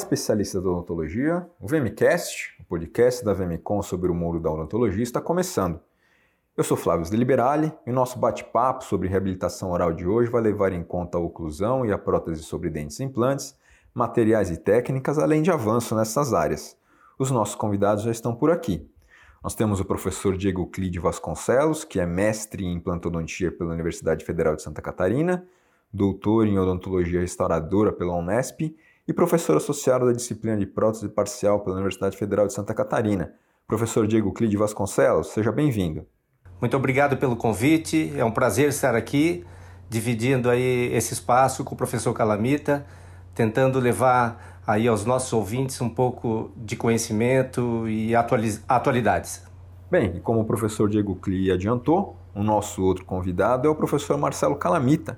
especialistas da odontologia, o VMcast, o podcast da VMcom sobre o mundo da odontologia, está começando. Eu sou Flávio Deliberale e o nosso bate-papo sobre reabilitação oral de hoje vai levar em conta a oclusão e a prótese sobre dentes e implantes, materiais e técnicas, além de avanço nessas áreas. Os nossos convidados já estão por aqui. Nós temos o professor Diego Clide Vasconcelos, que é mestre em implantodontia pela Universidade Federal de Santa Catarina, doutor em odontologia restauradora pela Unesp e professor associado da disciplina de prótese parcial pela Universidade Federal de Santa Catarina. Professor Diego Clide Vasconcelos, seja bem-vindo. Muito obrigado pelo convite. É um prazer estar aqui, dividindo aí esse espaço com o professor Calamita, tentando levar aí aos nossos ouvintes um pouco de conhecimento e atualidades. Bem, como o professor Diego Cli adiantou, o nosso outro convidado é o professor Marcelo Calamita,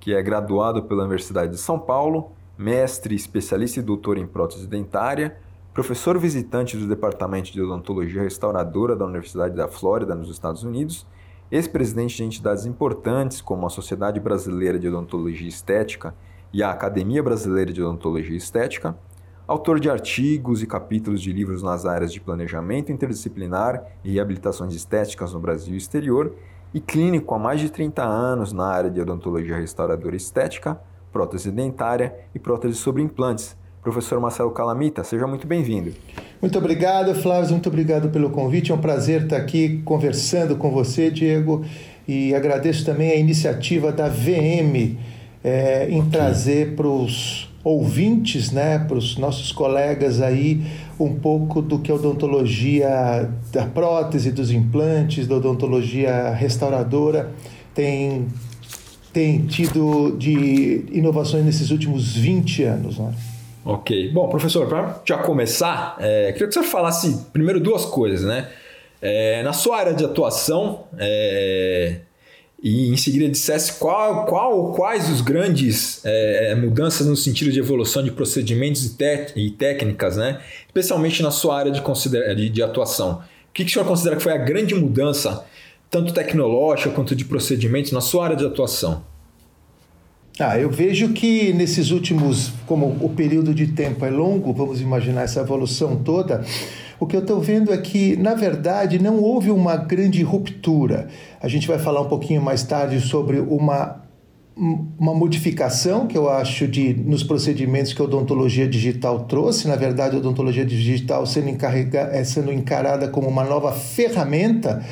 que é graduado pela Universidade de São Paulo, mestre, especialista e doutor em prótese dentária professor visitante do Departamento de Odontologia Restauradora da Universidade da Flórida, nos Estados Unidos, ex-presidente de entidades importantes como a Sociedade Brasileira de Odontologia Estética e a Academia Brasileira de Odontologia Estética, autor de artigos e capítulos de livros nas áreas de planejamento interdisciplinar e reabilitações estéticas no Brasil e exterior, e clínico há mais de 30 anos na área de odontologia restauradora estética, prótese dentária e prótese sobre implantes, Professor Marcelo Calamita, seja muito bem-vindo. Muito obrigado, Flávio, muito obrigado pelo convite. É um prazer estar aqui conversando com você, Diego, e agradeço também a iniciativa da VM é, em trazer para os ouvintes, né, para os nossos colegas aí, um pouco do que a odontologia da prótese, dos implantes, da odontologia restauradora tem, tem tido de inovações nesses últimos 20 anos. Né? Ok. Bom, professor, para já começar, é, queria que você falasse primeiro duas coisas, né? É, na sua área de atuação, é, e em seguida dissesse qual, qual, quais os grandes é, mudanças no sentido de evolução de procedimentos e, e, técnicas, né? especialmente na sua área de, de, de atuação. O que, que o senhor considera que foi a grande mudança, tanto tecnológica quanto de procedimentos, na sua área de atuação? Ah, eu vejo que nesses últimos, como o período de tempo é longo, vamos imaginar essa evolução toda, o que eu estou vendo é que, na verdade, não houve uma grande ruptura. A gente vai falar um pouquinho mais tarde sobre uma uma modificação que eu acho de nos procedimentos que a odontologia digital trouxe, na verdade, a odontologia digital sendo, encarrega, é, sendo encarada como uma nova ferramenta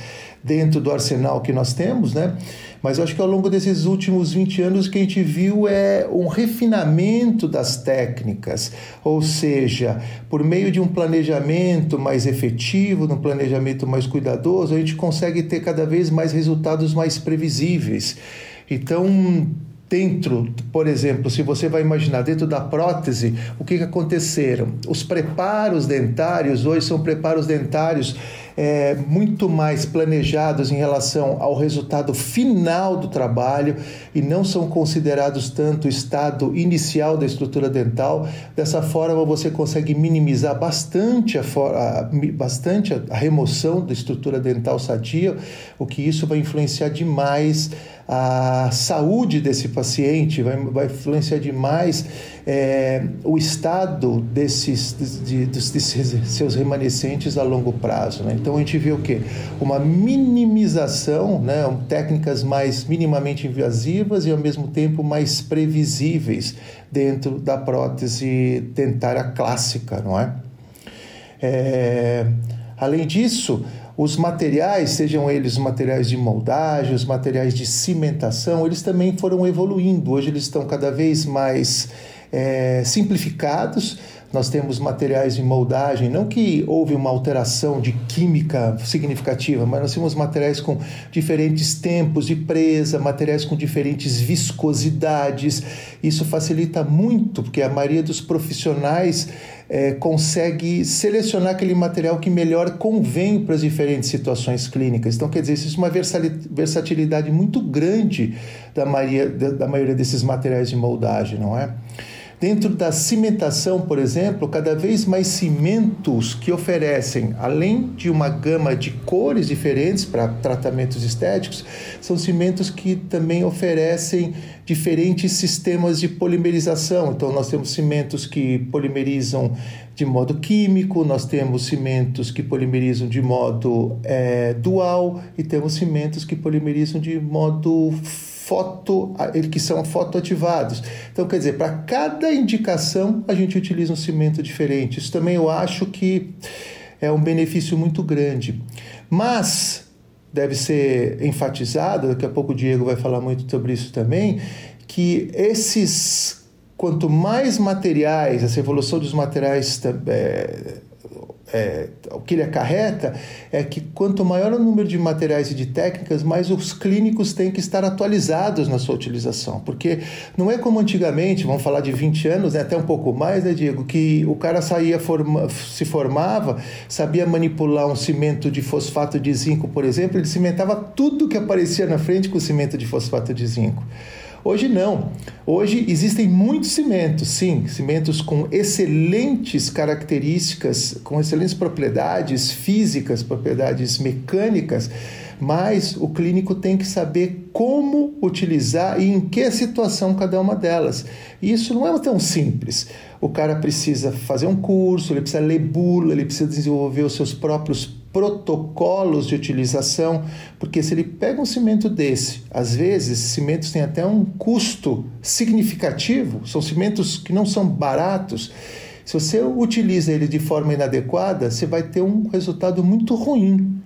dentro do arsenal que nós temos, né? Mas eu acho que ao longo desses últimos 20 anos o que a gente viu é um refinamento das técnicas, ou seja, por meio de um planejamento mais efetivo, um planejamento mais cuidadoso, a gente consegue ter cada vez mais resultados mais previsíveis. Então, dentro, por exemplo, se você vai imaginar dentro da prótese, o que, que aconteceram? Os preparos dentários hoje são preparos dentários é, muito mais planejados em relação ao resultado final do trabalho e não são considerados tanto o estado inicial da estrutura dental. Dessa forma, você consegue minimizar bastante a, a, bastante a remoção da estrutura dental sadia, o que isso vai influenciar demais a saúde desse paciente, vai, vai influenciar demais é, o estado desses, de, desses seus remanescentes a longo prazo. Né? Então a gente vê o quê? Uma minimização, né? técnicas mais minimamente invasivas e ao mesmo tempo mais previsíveis dentro da prótese dentária clássica, não é? é além disso, os materiais, sejam eles materiais de moldagem, os materiais de cimentação, eles também foram evoluindo. Hoje eles estão cada vez mais é, simplificados. Nós temos materiais de moldagem, não que houve uma alteração de química significativa, mas nós temos materiais com diferentes tempos de presa, materiais com diferentes viscosidades. Isso facilita muito, porque a maioria dos profissionais é, consegue selecionar aquele material que melhor convém para as diferentes situações clínicas. Então, quer dizer, isso é uma versatilidade muito grande da maioria, da maioria desses materiais de moldagem, não é? Dentro da cimentação, por exemplo, cada vez mais cimentos que oferecem, além de uma gama de cores diferentes para tratamentos estéticos, são cimentos que também oferecem diferentes sistemas de polimerização. Então, nós temos cimentos que polimerizam de modo químico, nós temos cimentos que polimerizam de modo é, dual e temos cimentos que polimerizam de modo foto, que são fotoativados. Então, quer dizer, para cada indicação a gente utiliza um cimento diferente. Isso também eu acho que é um benefício muito grande. Mas deve ser enfatizado, daqui a pouco o Diego vai falar muito sobre isso também, que esses quanto mais materiais, essa evolução dos materiais é, é, o que ele acarreta é que quanto maior o número de materiais e de técnicas, mais os clínicos têm que estar atualizados na sua utilização. Porque não é como antigamente, vamos falar de 20 anos, né, até um pouco mais, né, Diego, que o cara saía, forma, se formava, sabia manipular um cimento de fosfato de zinco, por exemplo, ele cimentava tudo que aparecia na frente com cimento de fosfato de zinco. Hoje não. Hoje existem muitos cimentos, sim, cimentos com excelentes características, com excelentes propriedades físicas, propriedades mecânicas, mas o clínico tem que saber como utilizar e em que situação cada uma delas. E isso não é tão simples. O cara precisa fazer um curso, ele precisa ler bula, ele precisa desenvolver os seus próprios protocolos de utilização, porque se ele pega um cimento desse, às vezes cimentos têm até um custo significativo, são cimentos que não são baratos. Se você utiliza ele de forma inadequada, você vai ter um resultado muito ruim.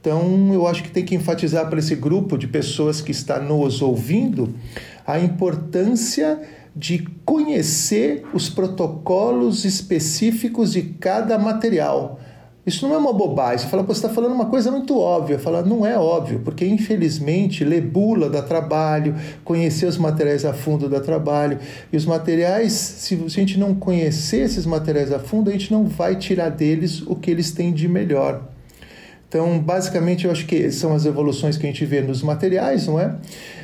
Então, eu acho que tem que enfatizar para esse grupo de pessoas que está nos ouvindo a importância de conhecer os protocolos específicos de cada material isso não é uma bobagem. Você fala, você está falando uma coisa muito óbvia. Fala, não é óbvio, porque infelizmente ler bula dá trabalho, conhecer os materiais a fundo dá trabalho. E os materiais, se a gente não conhecer esses materiais a fundo, a gente não vai tirar deles o que eles têm de melhor. Então, basicamente, eu acho que são as evoluções que a gente vê nos materiais, não é?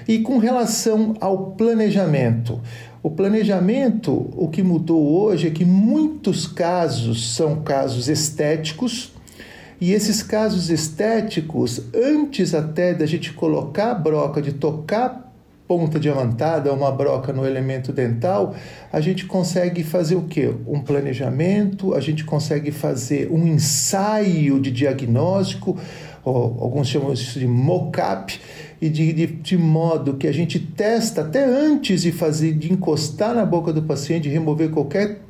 E com relação ao planejamento, o planejamento, o que mudou hoje é que muitos casos são casos estéticos, e esses casos estéticos, antes até da gente colocar a broca, de tocar ponta diamantada, uma broca no elemento dental, a gente consegue fazer o quê? Um planejamento, a gente consegue fazer um ensaio de diagnóstico, alguns chamam isso de mock-up, e de, de, de, modo que a gente testa até antes de fazer, de encostar na boca do paciente, remover qualquer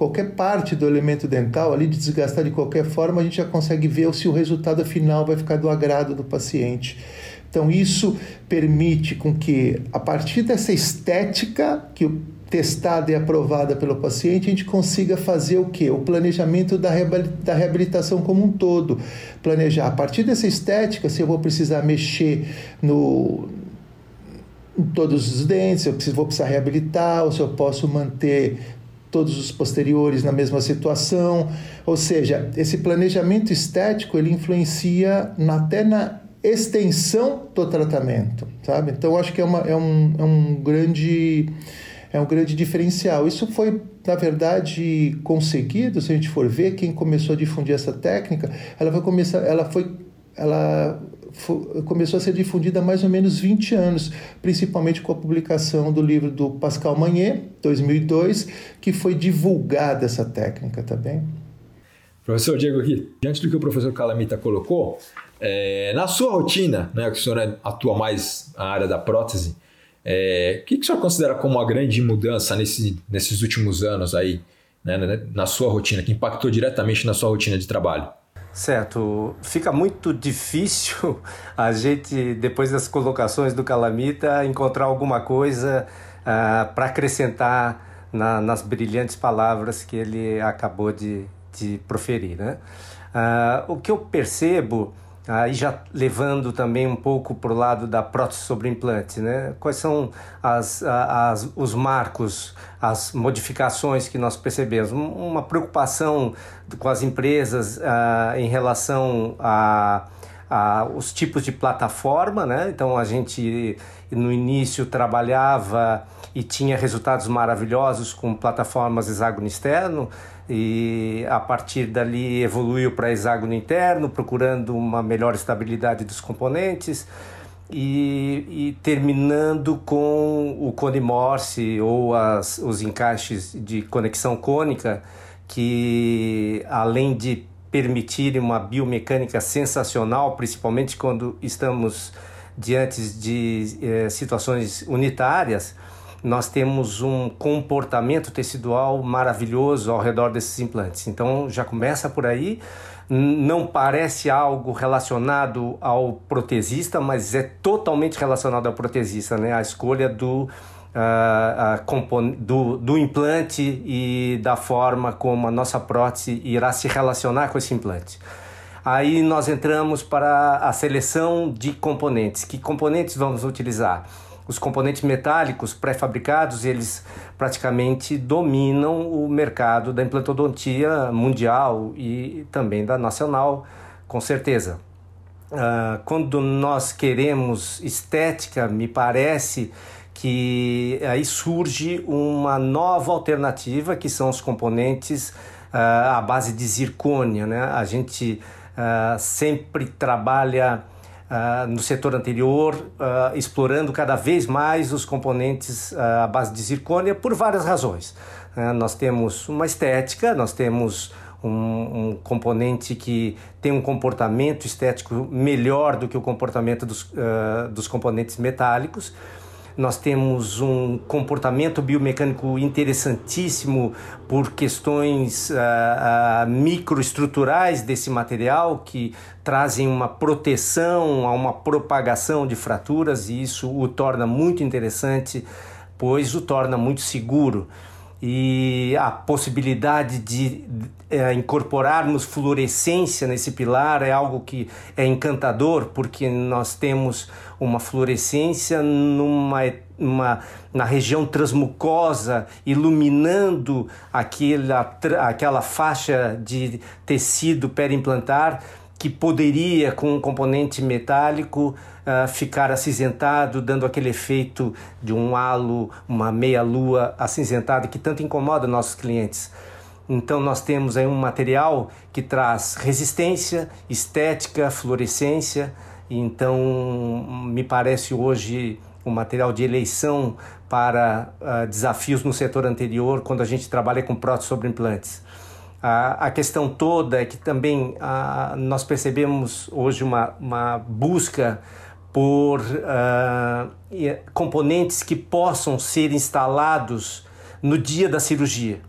qualquer parte do elemento dental ali, de desgastar de qualquer forma, a gente já consegue ver se o resultado final vai ficar do agrado do paciente. Então isso permite com que a partir dessa estética que testada e aprovada pelo paciente, a gente consiga fazer o que? O planejamento da reabilitação como um todo. Planejar a partir dessa estética, se eu vou precisar mexer no, em todos os dentes, se eu vou precisar reabilitar, ou se eu posso manter todos os posteriores na mesma situação. Ou seja, esse planejamento estético ele influencia na, até na extensão do tratamento, sabe? Então, acho que é, uma, é, um, é um grande é um grande diferencial. Isso foi, na verdade, conseguido, se a gente for ver, quem começou a difundir essa técnica, ela foi começar, ela foi, ela foi, começou a ser difundida há mais ou menos 20 anos, principalmente com a publicação do livro do Pascal Magnet, 2002, que foi divulgada essa técnica. Tá professor Diego aqui, diante do que o professor Calamita colocou, é, na sua rotina, né, que o senhor atua mais na área da prótese, é, o que, o senhor considera como uma grande mudança nesse, nesses últimos anos aí, né, na sua rotina, que impactou diretamente na sua rotina de trabalho? Certo. Fica muito difícil a gente, depois das colocações do Calamita, encontrar alguma coisa uh, para acrescentar na, nas brilhantes palavras que ele acabou de, de proferir. Né? Uh, o que eu percebo Aí já levando também um pouco para o lado da prótese sobre implante, né? Quais são as, as, os marcos, as modificações que nós percebemos? Uma preocupação com as empresas uh, em relação a, os tipos de plataforma, né? Então a gente no início trabalhava e tinha resultados maravilhosos com plataformas hexágono externo e a partir dali evoluiu para hexágono interno, procurando uma melhor estabilidade dos componentes e, e terminando com o cone Morse ou as, os encaixes de conexão cônica que além de permitir uma biomecânica sensacional, principalmente quando estamos diante de eh, situações unitárias, nós temos um comportamento tecidual maravilhoso ao redor desses implantes. Então já começa por aí. Não parece algo relacionado ao protesista, mas é totalmente relacionado ao protesista, né? A escolha do, uh, do, do implante e da forma como a nossa prótese irá se relacionar com esse implante. Aí nós entramos para a seleção de componentes. Que componentes vamos utilizar? Os componentes metálicos pré-fabricados, eles praticamente dominam o mercado da implantodontia mundial e também da nacional, com certeza. Uh, quando nós queremos estética, me parece que aí surge uma nova alternativa, que são os componentes uh, à base de zircônia. Né? A gente uh, sempre trabalha uh, no setor anterior, uh, explorando cada vez mais os componentes uh, à base de zircônia por várias razões. nós temos uma estética, nós temos um, um, componente que tem um comportamento estético melhor do que o comportamento dos, dos componentes metálicos nós temos um comportamento biomecânico interessantíssimo por questões uh, uh, microestruturais desse material que trazem uma proteção a uma propagação de fraturas e isso o torna muito interessante, pois o torna muito seguro e a possibilidade de é, incorporarmos fluorescência nesse pilar é algo que é encantador, porque nós temos uma fluorescência numa, uma, na região transmucosa, iluminando aquela, aquela faixa de tecido periimplantar que poderia, com um componente metálico, uh, ficar acinzentado, dando aquele efeito de um halo, uma meia-lua acinzentada que tanto incomoda nossos clientes. Então, nós temos aí um material que traz resistência, estética, fluorescência. Então, me parece hoje um material de eleição para uh, desafios no setor anterior, quando a gente trabalha com próteses sobre implantes. A, a questão toda é que também a, nós percebemos hoje uma, uma busca por uh, componentes que possam ser instalados no dia da cirurgia.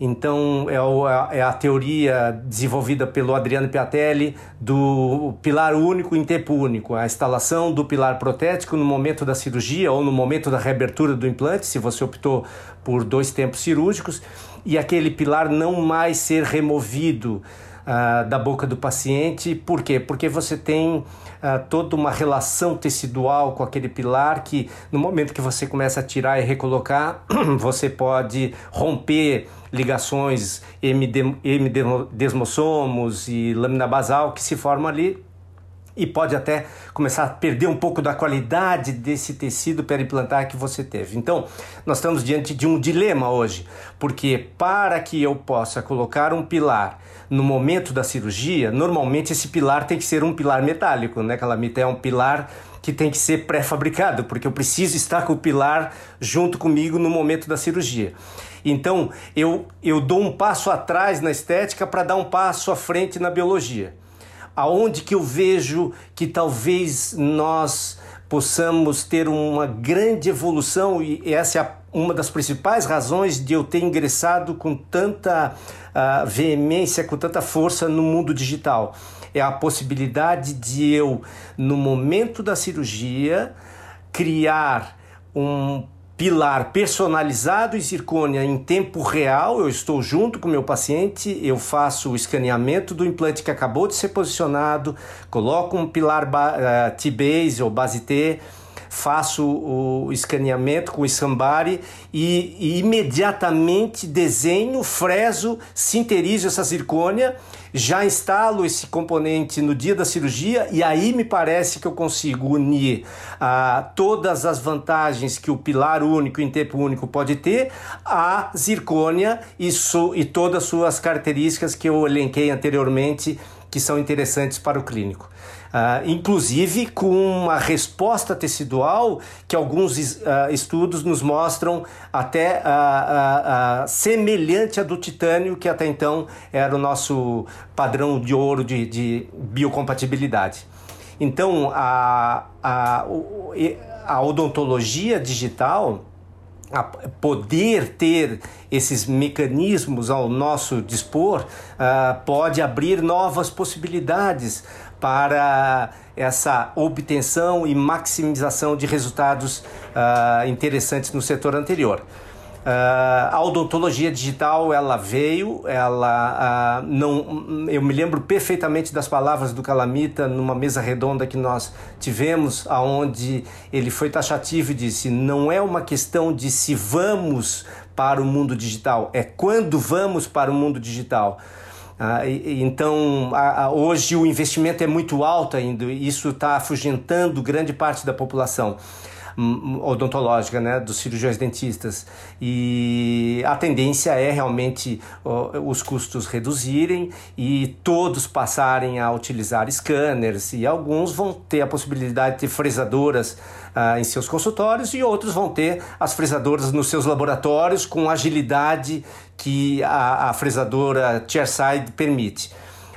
Então, é, é a teoria desenvolvida pelo Adriano Piatelli do pilar único em tempo único, a instalação do pilar protético no momento da cirurgia ou no momento da reabertura do implante, se você optou por dois tempos cirúrgicos e aquele pilar não mais ser removido uh, da boca do paciente. Por quê? Porque você tem uh, toda uma relação tecidual com aquele pilar que, no momento que você começa a tirar e recolocar, você pode romper ligações hemidesmossomos e lâmina basal que se formam ali e pode até começar a perder um pouco da qualidade desse tecido perimplantar que você teve. Então, nós estamos diante de um dilema hoje, porque para que eu possa colocar um pilar no momento da cirurgia, normalmente esse pilar tem que ser um pilar metálico, né, Calamita? É um pilar que tem que ser pré-fabricado, porque eu preciso estar com o pilar junto comigo no momento da cirurgia. Então, eu, eu dou um passo atrás na estética para dar um passo à frente na biologia aonde que eu vejo que talvez nós possamos ter uma grande evolução e essa é uma das principais razões de eu ter ingressado com tanta uh, veemência, com tanta força no mundo digital. É a possibilidade de eu, no momento da cirurgia, criar um pilar personalizado em zircônia em tempo real. Eu estou junto com o meu paciente, eu faço o escaneamento do implante que acabou de ser posicionado, coloco um pilar uh, T-base ou base T, faço o escaneamento com o Sambari e, e imediatamente desenho, freso, sinterizo essa zircônia já instalo esse componente no dia da cirurgia e aí me parece que eu consigo unir ah, todas as vantagens que o pilar único em tempo único pode ter à zircônia e, e todas as suas características que eu elenquei anteriormente que são interessantes para o clínico. Uh, inclusive com uma resposta tecidual que alguns uh, estudos nos mostram até uh, semelhante à do titânio, que até então era o nosso padrão de ouro de, de biocompatibilidade. Então, a, a, a odontologia digital poder ter esses mecanismos ao nosso dispor uh, pode abrir novas possibilidades para essa obtenção e maximização de resultados uh, interessantes no setor anterior. Uh, a odontologia digital ela veio, ela uh, não, eu me lembro perfeitamente das palavras do Calamita numa mesa redonda que nós tivemos, aonde ele foi taxativo e disse: não é uma questão de se vamos para o mundo digital, é quando vamos para o mundo digital. E, então, hoje o investimento é muito alto ainda, e isso está afugentando grande parte da população odontológica, né, dos cirurgiões dentistas. E a tendência é realmente os custos reduzirem e todos passarem a utilizar scanners e alguns vão ter a possibilidade de ter fresadoras uh, em seus consultórios e outros vão ter as fresadoras nos seus laboratórios com agilidade que a, a fresadora chairside permite.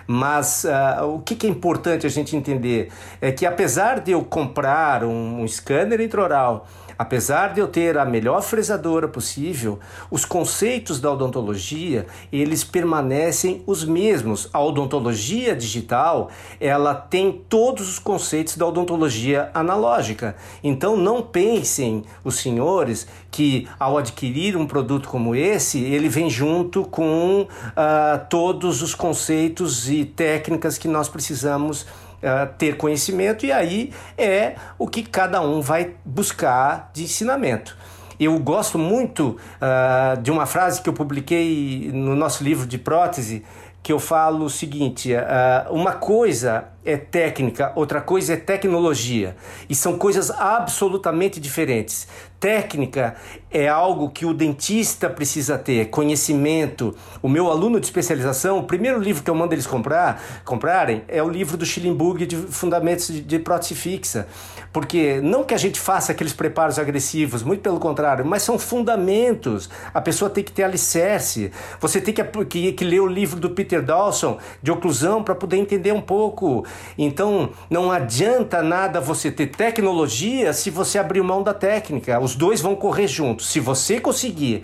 Mas uh, o que, que, é importante a gente entender é que apesar de eu comprar um, um scanner intraoral Apesar de eu ter a melhor fresadora possível, os conceitos da odontologia, eles permanecem os mesmos. A odontologia digital, ela tem todos os conceitos da odontologia analógica. Então não pensem os senhores que ao adquirir um produto como esse, ele vem junto com uh, todos os conceitos e técnicas que nós precisamos uh, ter conhecimento, e aí é o que cada um vai buscar de ensinamento. Eu gosto muito uh, de uma frase que eu publiquei no nosso livro de prótese, que eu falo o seguinte: uh, uma coisa é técnica, outra coisa é tecnologia. E são coisas absolutamente diferentes. Técnica é algo que o dentista precisa ter, conhecimento. O meu aluno de especialização, o primeiro livro que eu mando eles comprar, comprarem é o livro do Schillenburg de Fundamentos de, de Prótese Fixa. Porque não que a gente faça aqueles preparos agressivos, muito pelo contrário, mas são fundamentos. A pessoa tem que ter alicerce. Você tem que, que, que ler o livro do Peter Dawson de oclusão para poder entender um pouco então não adianta nada você ter tecnologia se você abrir mão da técnica. Os dois vão correr juntos. Se você conseguir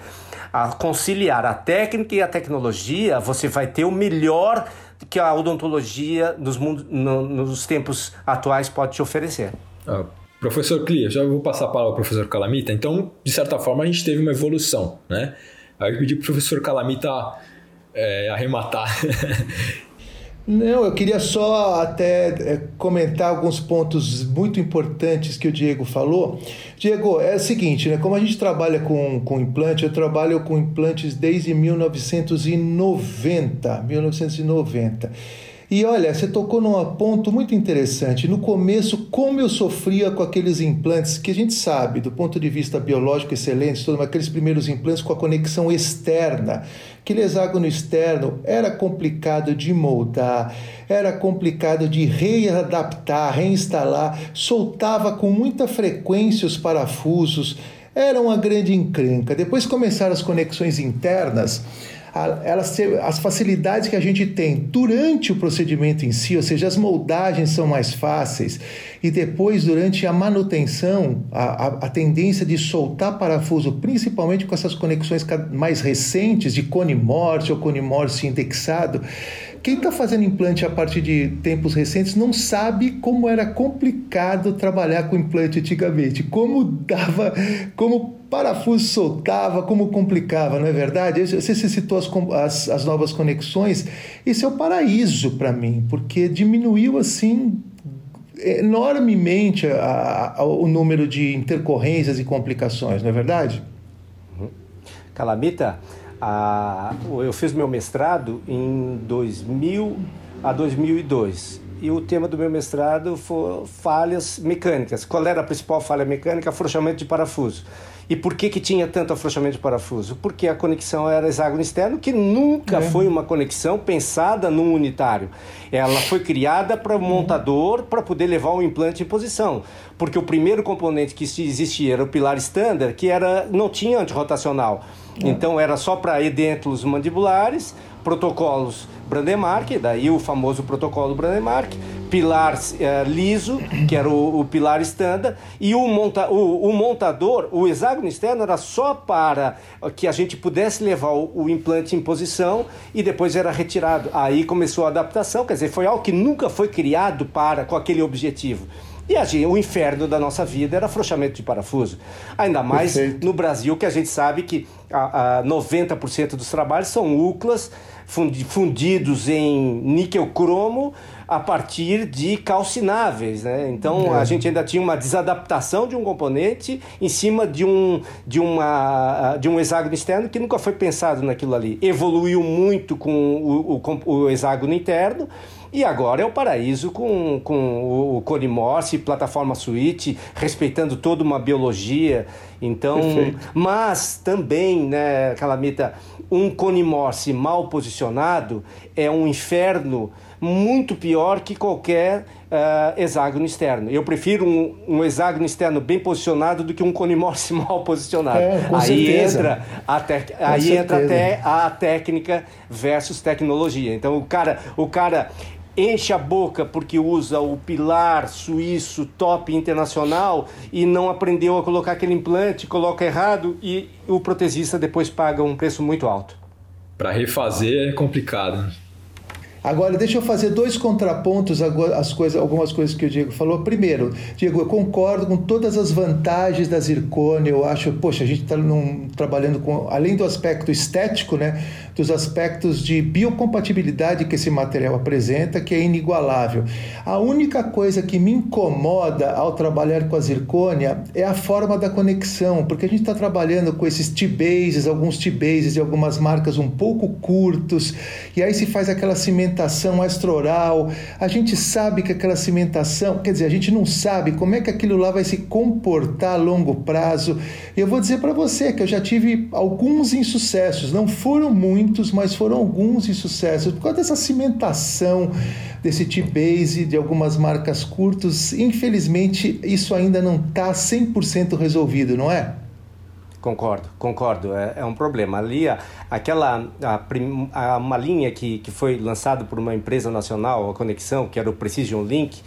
conciliar a técnica e a tecnologia, você vai ter o melhor que a odontologia nos, no, nos tempos atuais pode te oferecer. Ah, professor Clia, já vou passar a palavra ao professor Calamita. Então, de certa forma, a gente teve uma evolução, né? Aí eu pedi para o professor Calamita é, arrematar Não, eu queria só até é, comentar alguns pontos muito importantes que o Diego falou. Diego, é o seguinte, né? Como a gente trabalha com, com implante, eu trabalho com implantes desde 1990. 1990. E olha, você tocou num ponto muito interessante. No começo, como eu sofria com aqueles implantes que a gente sabe, do ponto de vista biológico excelentes, todos aqueles primeiros implantes com a conexão externa. Aquele hexágono externo era complicado de moldar, era complicado de readaptar, reinstalar, soltava com muita frequência os parafusos, era uma grande encrenca. Depois começaram as conexões internas elas, as facilidades que a gente tem durante o procedimento em si, ou seja, as moldagens são mais fáceis, e depois, durante a manutenção, a, a, a tendência de soltar parafuso, principalmente com essas conexões mais recentes, de cone morte ou cone morse indexado, quem está fazendo implante a partir de tempos recentes não sabe como era complicado trabalhar com implante antigamente, como dava, como parafuso soltava, como complicava, não é verdade? Você citou as, as, as novas conexões, isso é o paraíso para mim, porque diminuiu assim enormemente a, a, o número de intercorrências e complicações, não é verdade? Uhum. Calamita, a, eu fiz meu mestrado em 2000 a 2002 e o tema do meu mestrado foi falhas mecânicas. Qual era a principal falha mecânica? Afrouxamento de parafuso. E por que, que tinha tanto afrouxamento de parafuso? Porque a conexão era hexágono externo, que nunca é. foi uma conexão pensada num unitário. Ela foi criada para o montador para poder levar o implante em posição. Porque o primeiro componente que existia era o pilar standard, que era, não tinha antirrotacional. É. Então era só para edêntulos mandibulares, protocolos Brandemark, daí o famoso protocolo Brandemark, pilar é, liso, que era o, o pilar standard, e o, monta, o, o, montador, o hexágono externo era só para que a gente pudesse levar o, o, implante em posição e depois era retirado. Aí começou a adaptação, quer dizer, foi algo que nunca foi criado para com aquele objetivo. E a gente, o inferno da nossa vida era afrouxamento de parafuso. Ainda mais Perfeito. no Brasil, que a gente sabe que a, a 90% dos trabalhos são UCLAs, fundidos em níquel cromo a partir de calcináveis, né? Então é. a gente ainda tinha uma desadaptação de um componente em cima de um de uma de um hexágono externo que nunca foi pensado naquilo ali. Evoluiu muito com o, o, o hexágono interno e agora é o paraíso com, com o Cone Morse, plataforma Switch, respeitando toda uma biologia. Então, Perfeito. mas também, né, Calamita, um Cone Morse mal posicionado é um inferno muito pior que qualquer uh, hexágono externo. Eu prefiro um, um, hexágono externo bem posicionado do que um cone Morse mal posicionado. É, aí entra, a te... aí entra até a técnica versus tecnologia. Então o cara, o cara enche a boca porque usa o pilar suíço top internacional e não aprendeu a colocar aquele implante, coloca errado e o protesista depois paga um preço muito alto. Para refazer é complicado. Agora, deixa eu fazer dois contrapontos às coisas, algumas coisas que o Diego falou. Primeiro, Diego, eu concordo com todas as vantagens da zircônia. Eu acho, poxa, a gente está trabalhando com, além do aspecto estético, né, dos aspectos de biocompatibilidade que esse material apresenta, que é inigualável. A única coisa que me incomoda ao trabalhar com a zircônia é a forma da conexão, porque a gente está trabalhando com esses T-bases, alguns T-bases de algumas marcas um pouco curtos, e aí se faz aquela cimentação cimentação extraoral, a gente sabe que aquela cimentação, quer dizer, a gente não sabe como é que aquilo lá vai se comportar a longo prazo. Eu vou dizer para você que eu já tive alguns insucessos, não foram muitos, mas foram alguns insucessos, por causa dessa cimentação desse T-Base, de algumas marcas curtas. Infelizmente, isso ainda não está 100% resolvido, não é? Concordo, concordo. É, é um problema. Ali, a, aquela a, a, uma linha que, que foi lançada por uma empresa nacional, a Conexão, que era o Precision Link,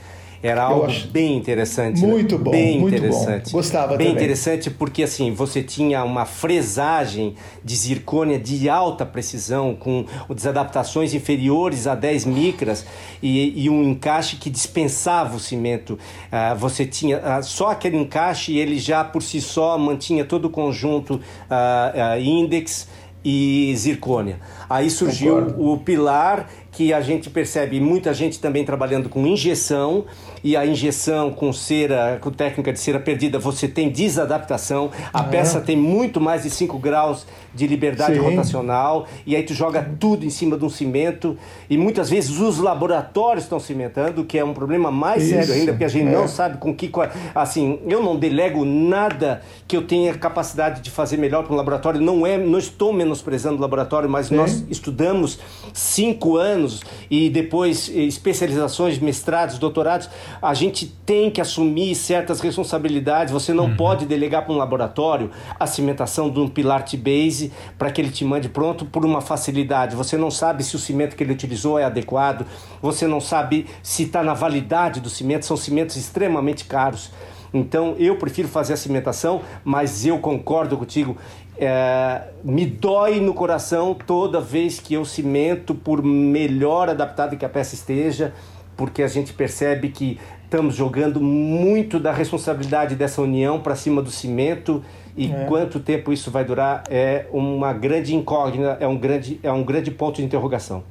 era algo bem interessante. Né? Muito né? bom, bem muito interessante. bom. Gostava bem também. interessante porque assim, você tinha uma fresagem de zircônia de alta precisão, com desadaptações inferiores a 10 micras e, e um encaixe que dispensava o cimento. Uh, você tinha uh, só aquele encaixe, ele já por si só mantinha todo o conjunto uh, index e zircônia. Aí surgiu Concordo. o pilar que a gente percebe muita gente também trabalhando com injeção e a injeção com cera, com técnica de cera perdida, você tem desadaptação. A é. peça tem muito mais de 5 graus de liberdade Sim. rotacional e aí tu joga tudo em cima de um cimento e muitas vezes os laboratórios estão cimentando, que é um problema mais Isso. sério ainda, porque a gente é. não sabe com que assim, eu não delego nada que eu tenha capacidade de fazer melhor para um laboratório, não é, não estou menosprezando o laboratório, mas Sim. nós estudamos cinco anos e depois especializações, mestrados, doutorados, a gente tem que assumir certas responsabilidades, você não uhum. pode delegar para um laboratório a cimentação de um pilar T-base para que ele te mande pronto por uma facilidade. Você não sabe se o cimento que ele utilizou é adequado, você não sabe se está na validade do cimento, são cimentos extremamente caros. Então eu prefiro fazer a cimentação, mas eu concordo contigo. É, me dói no coração toda vez que eu cimento, por melhor adaptado que a peça esteja, porque a gente percebe que estamos jogando muito da responsabilidade dessa união para cima do cimento e é. quanto tempo isso vai durar é uma grande incógnita, é um grande, é um grande ponto de interrogação.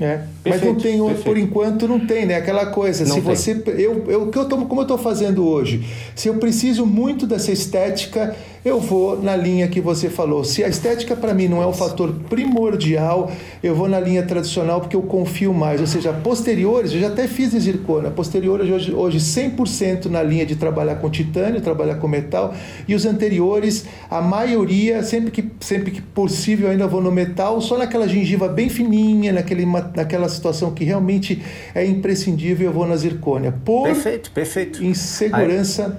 É, mas não tem, perfeito. por enquanto não tem, né? Aquela coisa, não se tem. você. Eu, eu, que eu tô, como eu estou fazendo hoje, se eu preciso muito dessa estética, eu vou na linha que você falou. Se a estética para mim não é o fator primordial, eu vou na linha tradicional porque eu confio mais. Ou seja, posteriores, eu já até fiz em zircona, posteriores hoje, hoje 100% na linha de trabalhar com titânio, trabalhar com metal, e os anteriores, a maioria, sempre que, sempre que possível, ainda vou no metal, só naquela gengiva bem fininha, naquele, naquela situação que realmente é imprescindível, eu vou na zircônia. Por perfeito, perfeito. Insegurança.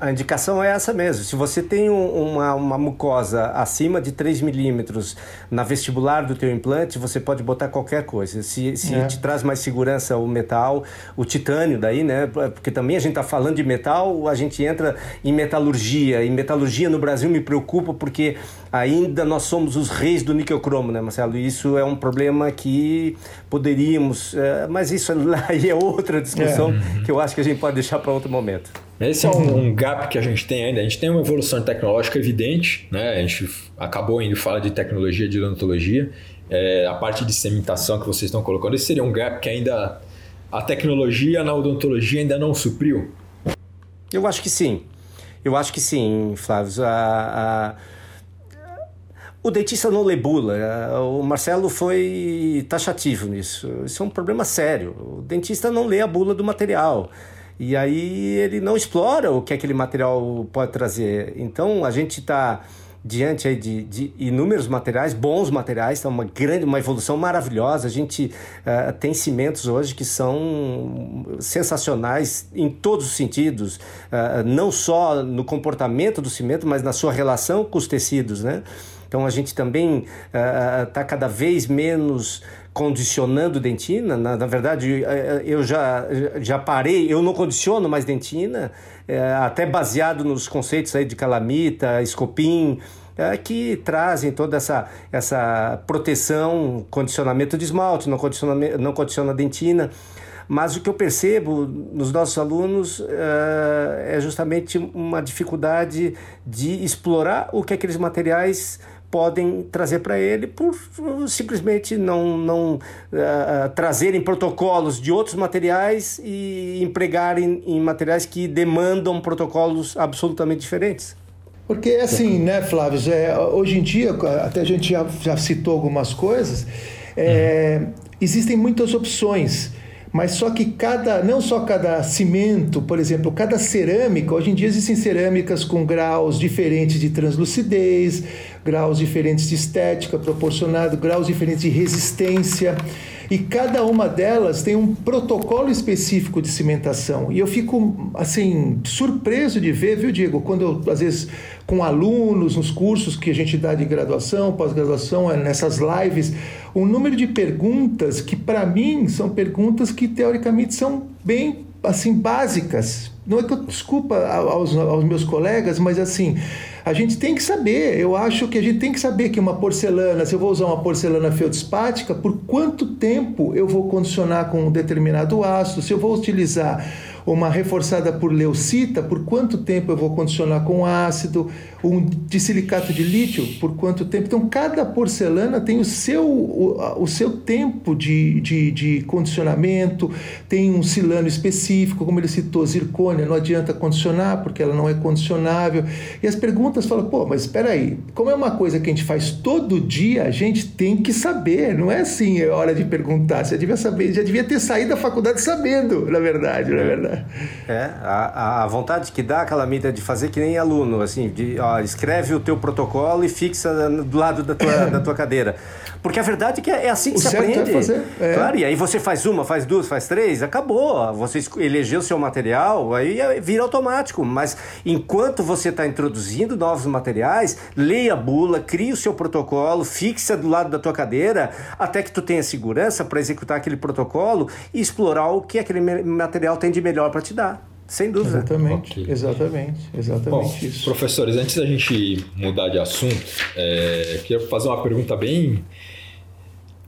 A indicação é essa mesmo. Se você tem uma, uma mucosa acima de 3 milímetros na vestibular do teu implante, você pode botar qualquer coisa. Se, se é. te traz mais segurança o metal, o titânio daí, né? Porque também a gente está falando de metal, a gente entra em metalurgia. E metalurgia no Brasil me preocupa porque ainda nós somos os reis do níquel cromo, né, Marcelo? Isso é um problema que poderíamos... É, mas isso aí é outra discussão é. que eu acho que a gente pode deixar para outro momento. Esse é um, um, gap que a gente tem ainda. A gente tem uma evolução tecnológica evidente, né? A gente acabou indo falar de tecnologia, de odontologia. É, a parte de cementação que vocês estão colocando, esse seria um gap que ainda a tecnologia na odontologia ainda não supriu? Eu acho que sim. Eu acho que sim, Flávio. A, a... O dentista não lê bula. O Marcelo foi taxativo nisso. Isso é um problema sério. O dentista não lê a bula do material. E aí ele não explora o que aquele material pode trazer. Então a gente está diante aí de, de, inúmeros materiais, bons materiais, então uma grande, uma evolução maravilhosa. A gente uh, tem cimentos hoje que são sensacionais em todos os sentidos, uh, não só no comportamento do cimento, mas na sua relação com os tecidos, né? Então a gente também está uh, cada vez menos condicionando dentina. Na, na, verdade, é, é, eu já, já parei, eu não condiciono mais dentina, é, até baseado nos conceitos aí de calamita, escopim, é, que trazem toda essa, essa proteção, condicionamento de esmalte, não condiciona, não condiciona dentina. Mas o que eu percebo nos nossos alunos é, é justamente uma dificuldade de explorar o que aqueles materiais podem trazer para ele por simplesmente não, não uh, trazerem protocolos de outros materiais e empregarem em materiais que demandam protocolos absolutamente diferentes. Porque assim, né, Flávio, é, hoje em dia, até a gente já, já citou algumas coisas, é, uhum. existem muitas opções mas só que cada, não só cada cimento, por exemplo, cada cerâmica, hoje em dia existem cerâmicas com graus diferentes de translucidez, graus diferentes de estética proporcionado, graus diferentes de resistência e cada uma delas tem um protocolo específico de cimentação. E eu fico assim surpreso de ver, viu, Diego, quando eu às vezes com alunos nos cursos que a gente dá de graduação, pós-graduação, é, nessas lives, um número de perguntas que para mim são perguntas que teoricamente são bem assim básicas. Não é que eu desculpa aos, aos meus colegas, mas assim, a gente tem que saber, eu acho que a gente tem que saber que uma porcelana, se eu vou usar uma porcelana feldspática, por quanto tempo eu vou condicionar com um determinado ácido, se eu vou utilizar uma reforçada por leucita, por quanto tempo eu vou condicionar com ácido, um de silicato de lítio, por quanto tempo. Então, cada porcelana tem o seu, o, o seu tempo de, de, de condicionamento, tem um silano específico, como ele citou, zircônia, não adianta condicionar porque ela não é condicionável. E as perguntas falam, pô, mas espera aí, como é uma coisa que a gente faz todo dia, a gente tem que saber, não é assim, é hora de perguntar, você devia saber, já devia ter saído da faculdade sabendo, na verdade, na verdade. É, a, a vontade que dá aquela mídia de fazer que nem aluno, assim, de ó, escreve o teu protocolo e fixa do lado da tua, da tua cadeira. Porque a verdade é que é assim que o se é aprende. É fazer, é. Claro, e aí você faz uma, faz duas, faz três, acabou. Você elegeu o seu material, aí vira automático. Mas enquanto você está introduzindo novos materiais, leia a bula, crie o seu protocolo, fixa do lado da tua cadeira, até que tu tenha segurança para executar aquele protocolo e explorar o que aquele material tem de melhor para te dar. Sem dúvida. Exatamente, okay. exatamente, exatamente Bom, isso. Professores, antes da gente mudar de assunto, é, eu queria fazer uma pergunta bem,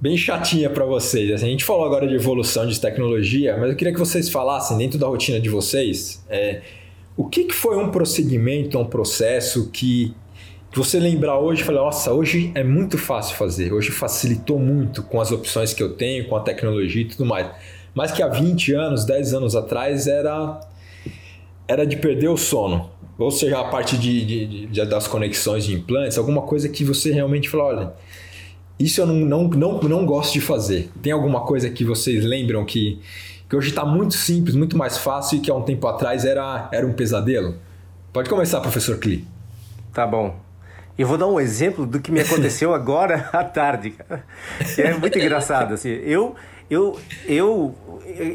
bem chatinha para vocês. Assim, a gente falou agora de evolução de tecnologia, mas eu queria que vocês falassem dentro da rotina de vocês, é, o que, que foi um procedimento, um processo que você lembrar hoje e falar, nossa, hoje é muito fácil fazer, hoje facilitou muito com as opções que eu tenho, com a tecnologia e tudo mais. Mas que há 20 anos, 10 anos atrás era era de perder o sono. ou seja, a parte de, de, de, das conexões de implantes, alguma coisa que você realmente falou, olha, isso eu não, não, não, não gosto de fazer. Tem alguma coisa que vocês lembram que, que hoje está muito simples, muito mais fácil e que há um tempo atrás era, era um pesadelo? Pode começar, professor Klee. Tá bom. Eu vou dar um exemplo do que me aconteceu agora à tarde. É muito engraçado, assim. Eu, eu, eu,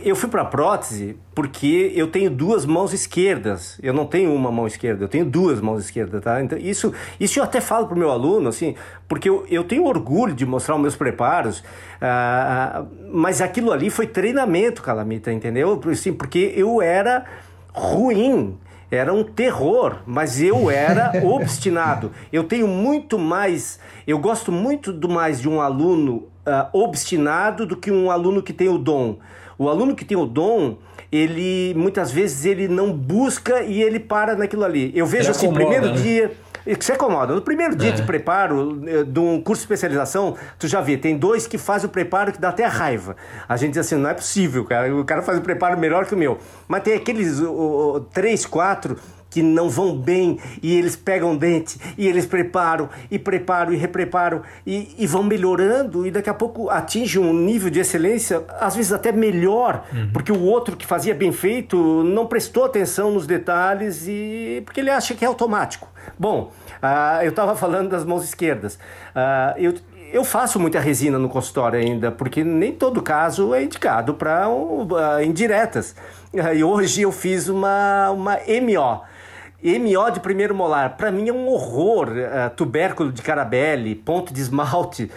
eu fui para prótese porque eu tenho duas mãos esquerdas. Eu não tenho uma mão esquerda, eu tenho duas mãos esquerdas, tá? Então, isso, isso eu até falo pro meu aluno, assim, porque eu, eu tenho orgulho de mostrar os meus preparos, uh, mas aquilo ali foi treinamento, Calamita, entendeu? Assim, porque eu era ruim era um terror, mas eu era obstinado. Eu tenho muito mais, eu gosto muito do mais de um aluno uh, obstinado do que um aluno que tem o dom. O aluno que tem o dom, ele muitas vezes ele não busca e ele para naquilo ali. Eu vejo assim, primeiro né? dia que se acomoda. No primeiro dia é. de preparo eh, de um curso de especialização, tu já vê, tem dois que fazem o preparo que dá até raiva. A gente diz assim, não é possível, cara. O cara faz o preparo melhor que o meu. Mas tem aqueles o, o, três, quatro que não vão bem e eles pegam dente e eles preparam e preparam e repreparam e, e vão melhorando e daqui a pouco atinge um nível de excelência, às vezes até melhor, uhum. porque o outro que fazia bem feito não prestou atenção nos detalhes e porque ele acha que é automático. Bom, uh, eu estava falando das mãos esquerdas. Uh, eu, eu faço muita resina no consultório ainda, porque nem todo caso é indicado para uh, indiretas. Uh, e hoje eu fiz uma, uma MO. MO de primeiro molar, para mim é um horror. Uh, tubérculo de carabelle, ponto de esmalte.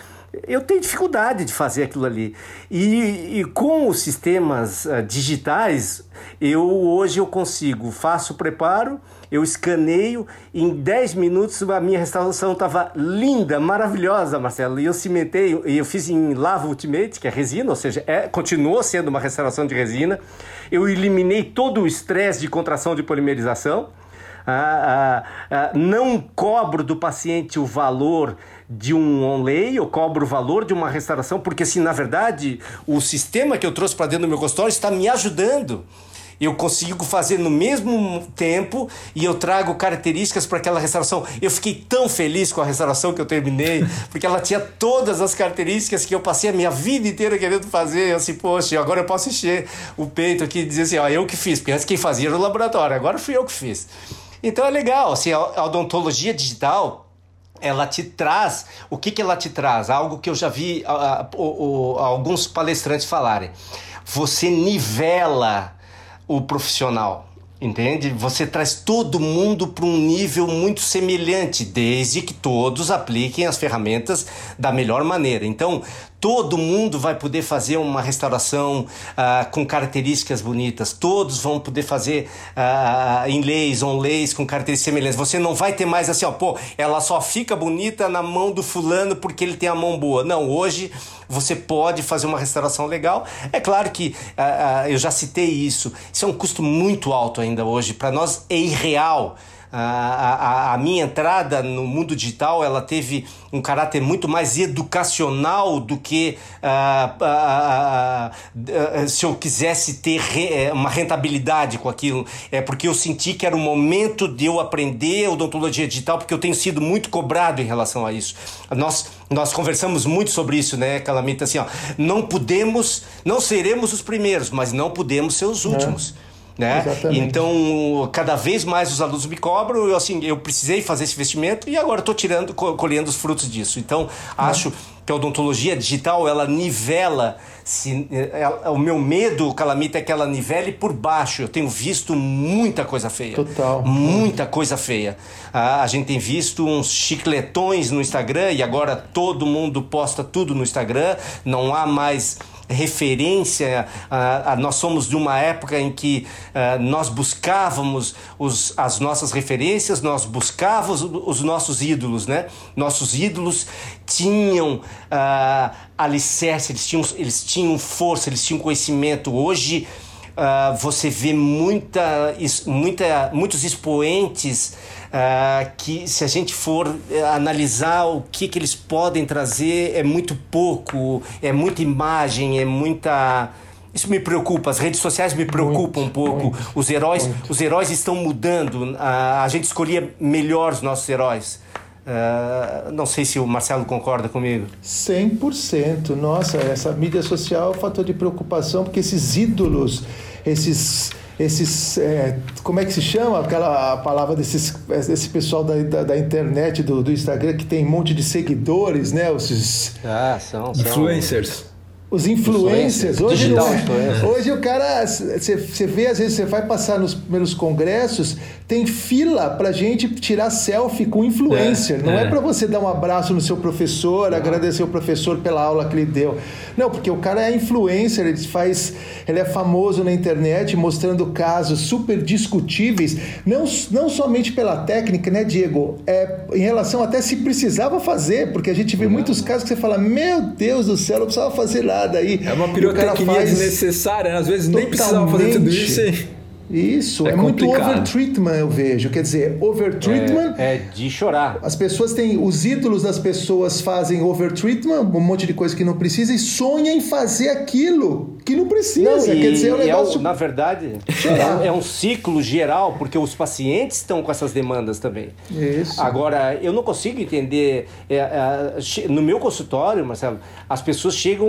Eu tenho dificuldade de fazer aquilo ali. E, e com os sistemas uh, digitais, eu hoje eu consigo, faço o preparo, eu escaneio, em 10 minutos a minha restauração estava linda, maravilhosa, Marcelo. E eu cimentei, e eu fiz em lava ultimate, que é resina, ou seja, é, continuou sendo uma restauração de resina. Eu eliminei todo o estresse de contração de polimerização ah, ah, ah, não cobro do paciente o valor de um onlay, eu cobro o valor de uma restauração, porque assim, na verdade, o sistema que eu trouxe para dentro do meu consultório está me ajudando eu consigo fazer no mesmo tempo e eu trago características para aquela restauração. Eu fiquei tão feliz com a restauração que eu terminei, porque ela tinha todas as características que eu passei a minha vida inteira querendo fazer. Eu assim, poxa, agora eu posso encher o peito aqui e dizer assim, ó, eu que fiz, porque antes quem fazia era o laboratório, agora fui eu que fiz. Então é legal, assim, a odontologia digital ela te traz, o que, que ela te traz? Algo que eu já vi alguns palestrantes falarem. Você nivela o profissional. Entende? Você traz todo mundo para um nível muito semelhante, desde que todos apliquem as ferramentas da melhor maneira. Então, todo mundo vai poder fazer uma restauração uh, com características bonitas, todos vão poder fazer uh, inlays, onlays com características semelhantes. Você não vai ter mais assim, ó, pô, ela só fica bonita na mão do fulano porque ele tem a mão boa. Não, hoje você pode fazer uma restauração legal. É claro que uh, eu já citei isso, isso é um custo muito alto ainda hoje, para nós é irreal a, a, a, minha entrada no mundo digital ela teve um caráter muito mais educacional do que uh, uh, uh, se eu quisesse ter re, eh, uma rentabilidade com aquilo. É porque eu senti que era o momento de eu aprender odontologia digital, porque eu tenho sido muito cobrado em relação a isso. Nós, nós conversamos muito sobre isso, né, Calamita? Assim, ó, não podemos, não seremos os primeiros, mas não podemos ser os últimos. É. Né? Então, cada vez mais os alunos me cobram, eu assim, eu precisei fazer esse investimento e agora estou tirando, colhendo os frutos disso. Então, acho que a odontologia digital ela nivela se, ela, é, o meu medo, Calamita, é que ela nivele por baixo. Eu tenho visto muita coisa feia. Total. Muita coisa feia. Ah, a gente tem visto uns chicletões no Instagram e agora todo mundo posta tudo no Instagram. Não há mais referência, uh, nós somos de uma época em que uh, nós buscávamos os, as nossas referências, nós buscávamos os nossos ídolos, né? Nossos ídolos tinham uh, alicerce, eles tinham, eles tinham força, eles tinham conhecimento. Hoje uh, você vê muita, muita, muitos expoentes uh, que, se a gente for uh, analisar o que, que eles podem trazer, é muito pouco, é muita imagem, é muita Isso me preocupa, as redes sociais me preocupam muito, um pouco. Muito, os heróis, muito. os heróis estão mudando. A, a gente escolhia melhor os nossos heróis. Uh, não sei se o Marcelo concorda comigo. 100%. Nossa, essa mídia social é um fator de preocupação, porque esses ídolos, esses esses é, como é que se chama aquela palavra desses esse pessoal da, da, da, internet do, do Instagram que tem um monte de seguidores né esses ah, são, são. influencers os influencers, hoje, não é, hoje o cara, você vê, às vezes você vai passar nos primeiros congressos, tem fila para gente tirar selfie com influencer. É, não é, é para você dar um abraço no seu professor, não. agradecer o professor pela aula que ele deu. Não, porque o cara é influencer, ele faz, ele é famoso na internet mostrando casos super discutíveis, não, não somente pela técnica, né, Diego? É, em relação até se precisava fazer, porque a gente vê muitos casos que você fala, meu Deus do céu, não precisava fazer lá aí. É uma pirotecnia faz... desnecessária, né? às vezes Totalmente. nem precisava fazer tudo isso. Hein? Isso, é, é muito overtreatment, eu vejo. Quer dizer, overtreatment. É, é, de chorar. As pessoas têm. Os ídolos das pessoas fazem overtreatment, um monte de coisa que não precisa, e sonham em fazer aquilo que não precisa. Não, e, Quer dizer, é um negócio. É, na verdade, é, é, um ciclo geral, porque os pacientes estão com essas demandas também. Isso. Agora, eu não consigo entender. É, é, no meu consultório, Marcelo, as pessoas chegam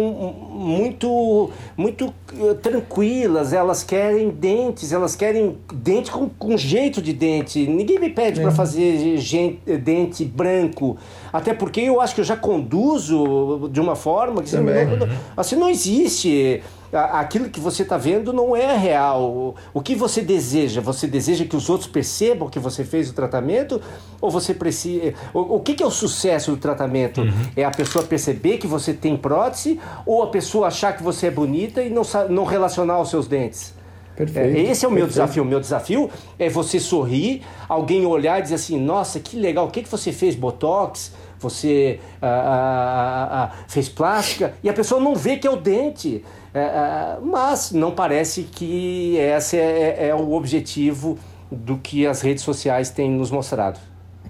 muito, muito eh, tranquilas, elas querem dentes, elas querem dente com, com jeito de dente. Ninguém me pede é. para fazer gente, dente branco. Até porque eu acho que eu já conduzo de uma forma que assim, não, assim, não existe aquilo que você está vendo não é real. O que você deseja? Você deseja que os outros percebam que você fez o tratamento? Ou você precisa. O, o que, que, é o sucesso do tratamento? Uhum. É a pessoa perceber que você tem prótese ou a pessoa achar que você é bonita e não, não relacionar os seus dentes? Perfeito, é, esse é o meu perfeito. desafio. O meu desafio é você sorrir, alguém olhar e dizer assim: nossa, que legal, o que, que você fez? Botox? Você ah, ah, ah, fez plástica? E a pessoa não vê que é o dente. É, é, mas não parece que esse é, é, é, o objetivo do que as redes sociais têm nos mostrado.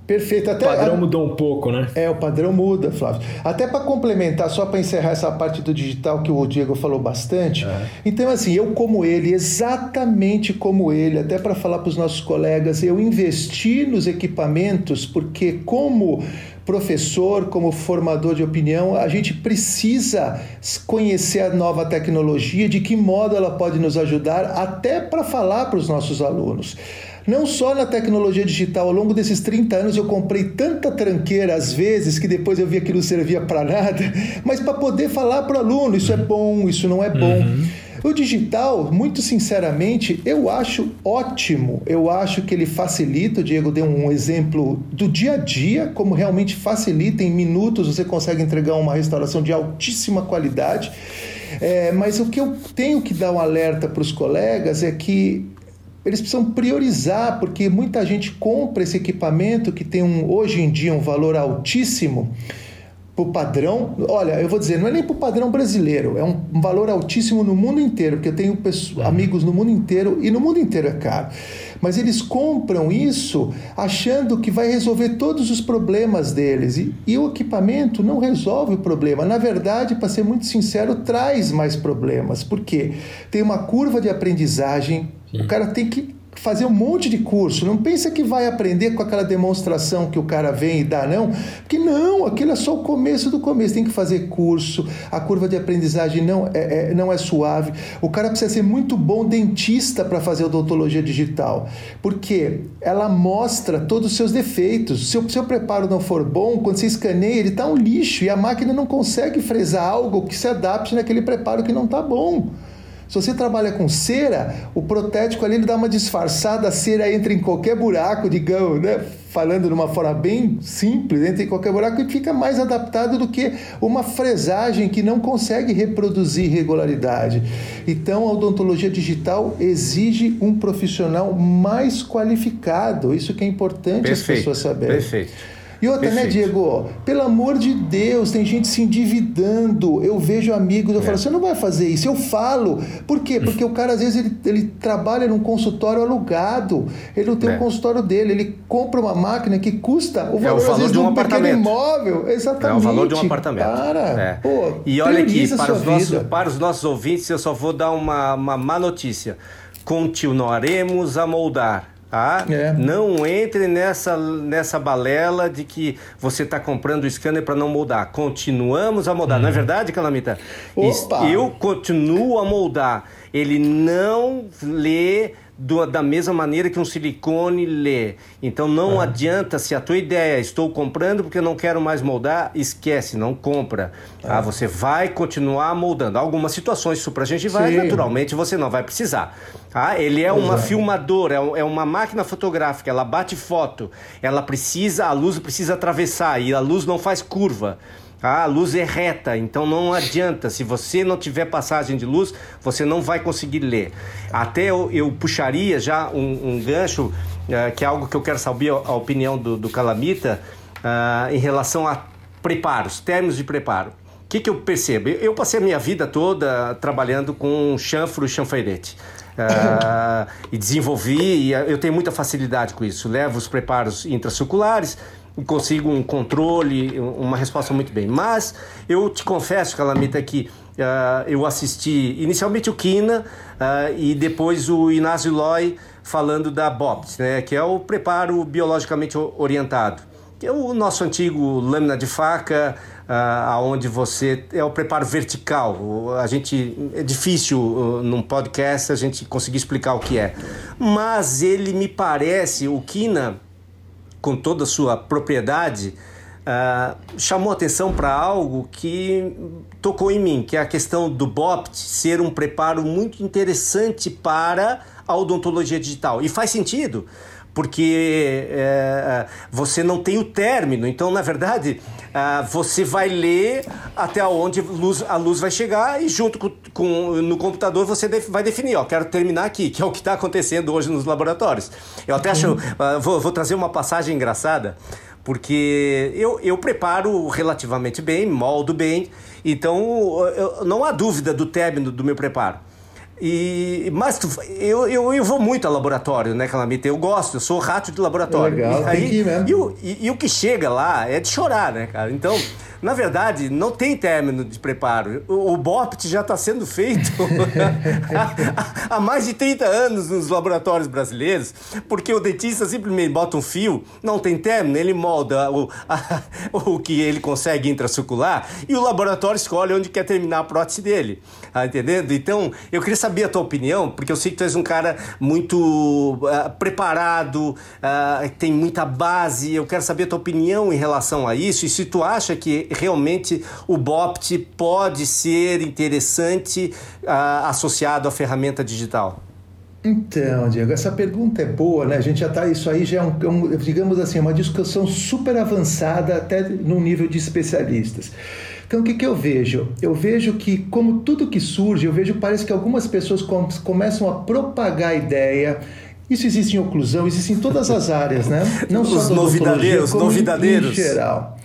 Perfeito. Até, o padrão a... mudou um pouco, né? É, o padrão muda, Flávio. Até para complementar, só para encerrar essa parte do digital que o Diego falou bastante. É. Então, assim, eu como ele, exatamente como ele, até para falar para os nossos colegas, eu investi nos equipamentos porque como professor, como formador de opinião, a gente precisa conhecer a nova tecnologia, de que modo ela pode nos ajudar, até para falar para os nossos alunos. Não só na tecnologia digital, ao longo desses 30 anos eu comprei tanta tranqueira às vezes que depois eu via que não servia para nada, mas para poder falar para o aluno, isso é bom, isso não é bom. Uhum. O digital, muito sinceramente, eu acho ótimo. Eu acho que ele facilita. O Diego deu um exemplo do dia a dia, como realmente facilita. Em minutos você consegue entregar uma restauração de altíssima qualidade. É, mas o que eu tenho que dar um alerta para os colegas é que eles precisam priorizar, porque muita gente compra esse equipamento que tem um, hoje em dia um valor altíssimo para o padrão. Olha, eu vou dizer, não é nem para o padrão brasileiro, é um valor altíssimo no mundo inteiro, porque eu tenho pessoas, amigos no mundo inteiro e no mundo inteiro é caro. Mas eles compram isso achando que vai resolver todos os problemas deles. E, e o equipamento não resolve o problema. Na verdade, para ser muito sincero, traz mais problemas. Porque tem uma curva de aprendizagem, Sim. o cara tem que fazer um monte de curso. Não pensa que vai aprender com aquela demonstração que o cara vem e dá, não. Porque não, aquilo é só o começo do começo. Tem que fazer curso, a curva de aprendizagem não é, é não é suave. O cara precisa ser muito bom dentista para fazer odontologia digital, porque ela mostra todos os seus defeitos. Se o seu preparo não for bom, quando você escaneia, ele está um lixo e a máquina não consegue fresar algo que se adapte naquele preparo que não está bom. Se você trabalha com cera, o protético ali ele dá uma disfarçada, a cera entra em qualquer buraco, digamos, né? falando de uma forma bem simples, entra em qualquer buraco e fica mais adaptado do que uma fresagem que não consegue reproduzir regularidade. Então, a odontologia digital exige um profissional mais qualificado. Isso que é importante perfeito, as pessoas saberem. Perfeito. E outra, né, Perfeito. né, Diego? Pelo amor de Deus, tem gente se endividando. Eu vejo amigos, eu é. falo, você não vai fazer isso. Eu falo. Por quê? Porque o cara, às vezes, ele, ele trabalha num consultório alugado. Ele não tem o é. um consultório dele. Ele compra uma máquina que custa o valor, é o valor vezes, de um apartamento. imóvel. Exatamente. É o valor de um apartamento. Para. É. Pô, e olha aqui, para os, nossos, para os nossos ouvintes, eu só vou dar uma, uma má notícia. Continuaremos a moldar Tá? É. Não entre nessa, nessa balela de que você está comprando o scanner para não moldar. Continuamos a moldar. Hum. Não é verdade, Calamita? Opa. Eu continuo a moldar. Ele não lê do, da mesma maneira que um silicone lê. Então não ah. adianta se a tua ideia é, estou comprando porque eu não quero mais moldar, esquece, não compra. Ah. ah você vai continuar moldando. Algumas situações supragengitais, naturalmente, você não vai precisar. Ah, ele é uma filmadora, é, é uma máquina fotográfica, ela bate foto, ela precisa, a luz precisa atravessar e a luz não faz curva. Ah, a luz é reta, então não adianta. Se você não tiver passagem de luz, você não vai conseguir ler. Até eu, eu puxaria já um, um gancho, uh, que é algo que eu quero saber a opinião do, do Calamita, uh, em relação a preparos, termos de preparo. O que, que eu percebo? Eu passei a minha vida toda trabalhando com chanfro e chanfreirete. Uh, e desenvolvi, e eu tenho muita facilidade com isso. Levo os preparos intracirculares, consigo um controle, uma resposta muito bem. Mas eu te confesso, Calamita, que uh, eu assisti inicialmente o Kina uh, e depois o Inácio Loy falando da BOPT, né, que é o preparo biologicamente orientado. Que é o nosso antigo lâmina de faca, uh, você é o preparo vertical. A gente é difícil uh, num podcast a gente conseguir explicar o que é, mas ele me parece o Kina com toda a sua propriedade, uh, chamou atenção para algo que tocou em mim, que é a questão do BOPT ser um preparo muito interessante para a odontologia digital. E faz sentido, porque é, você não tem o término. Então, na verdade, é, você vai ler até onde luz, a luz vai chegar e junto com, com no computador você def, vai definir, ó, quero terminar aqui, que é o que está acontecendo hoje nos laboratórios. Eu até acho, uh, vou, vou trazer uma passagem engraçada, porque eu, eu preparo relativamente bem, moldo bem, então eu, não há dúvida do término do meu preparo. E, mas eu, eu, eu vou muito a laboratório, né, Calamita? Eu gosto, eu sou rato de laboratório. Legal, e, aí, e, o, e, e, o que chega lá é de chorar, né, cara? Então, na verdade, não tem término de preparo. O, o BOPT já está sendo feito há mais de 30 anos nos laboratórios brasileiros, porque o dentista simplesmente bota um fio, não tem término, ele molda o, a, o que ele consegue intracircular e o laboratório escolhe onde quer terminar a prótese dele. Tá entendendo? Então, eu queria saber a tua opinião, porque eu sei que tu és um cara muito uh, preparado, uh, tem muita base. Eu quero saber a tua opinião em relação a isso e se tu acha que realmente o BOPT pode ser interessante uh, associado à ferramenta digital? Então, Diego, essa pergunta é boa, né? A gente já está, isso aí já é um, é um, digamos assim, uma discussão super avançada até no nível de especialistas. Então, o que, que eu vejo? Eu vejo que, como tudo que surge, eu vejo parece que algumas pessoas com, começam a propagar a ideia isso existe em oclusão, existe em todas as áreas, né? Não os só novidadeiros, novidadeiros. Em geral.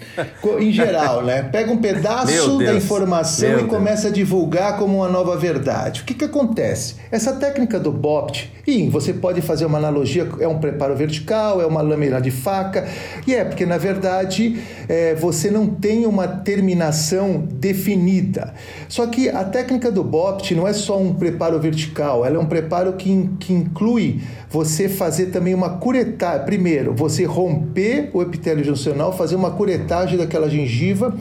Em geral, né? Pega um pedaço da informação Meu e começa Deus. a divulgar como uma nova verdade. O que, que acontece? Essa técnica do BOPT, e você pode fazer uma analogia, é um preparo vertical, é uma lâmina de faca, e é porque, na verdade, é, você não tem uma terminação definida. Só que a técnica do BOPT não é só um preparo vertical, ela é um preparo que, que inclui você fazer também uma curetagem. Primeiro, você romper o epitélio juncional, fazer uma curetagem daquela gengiva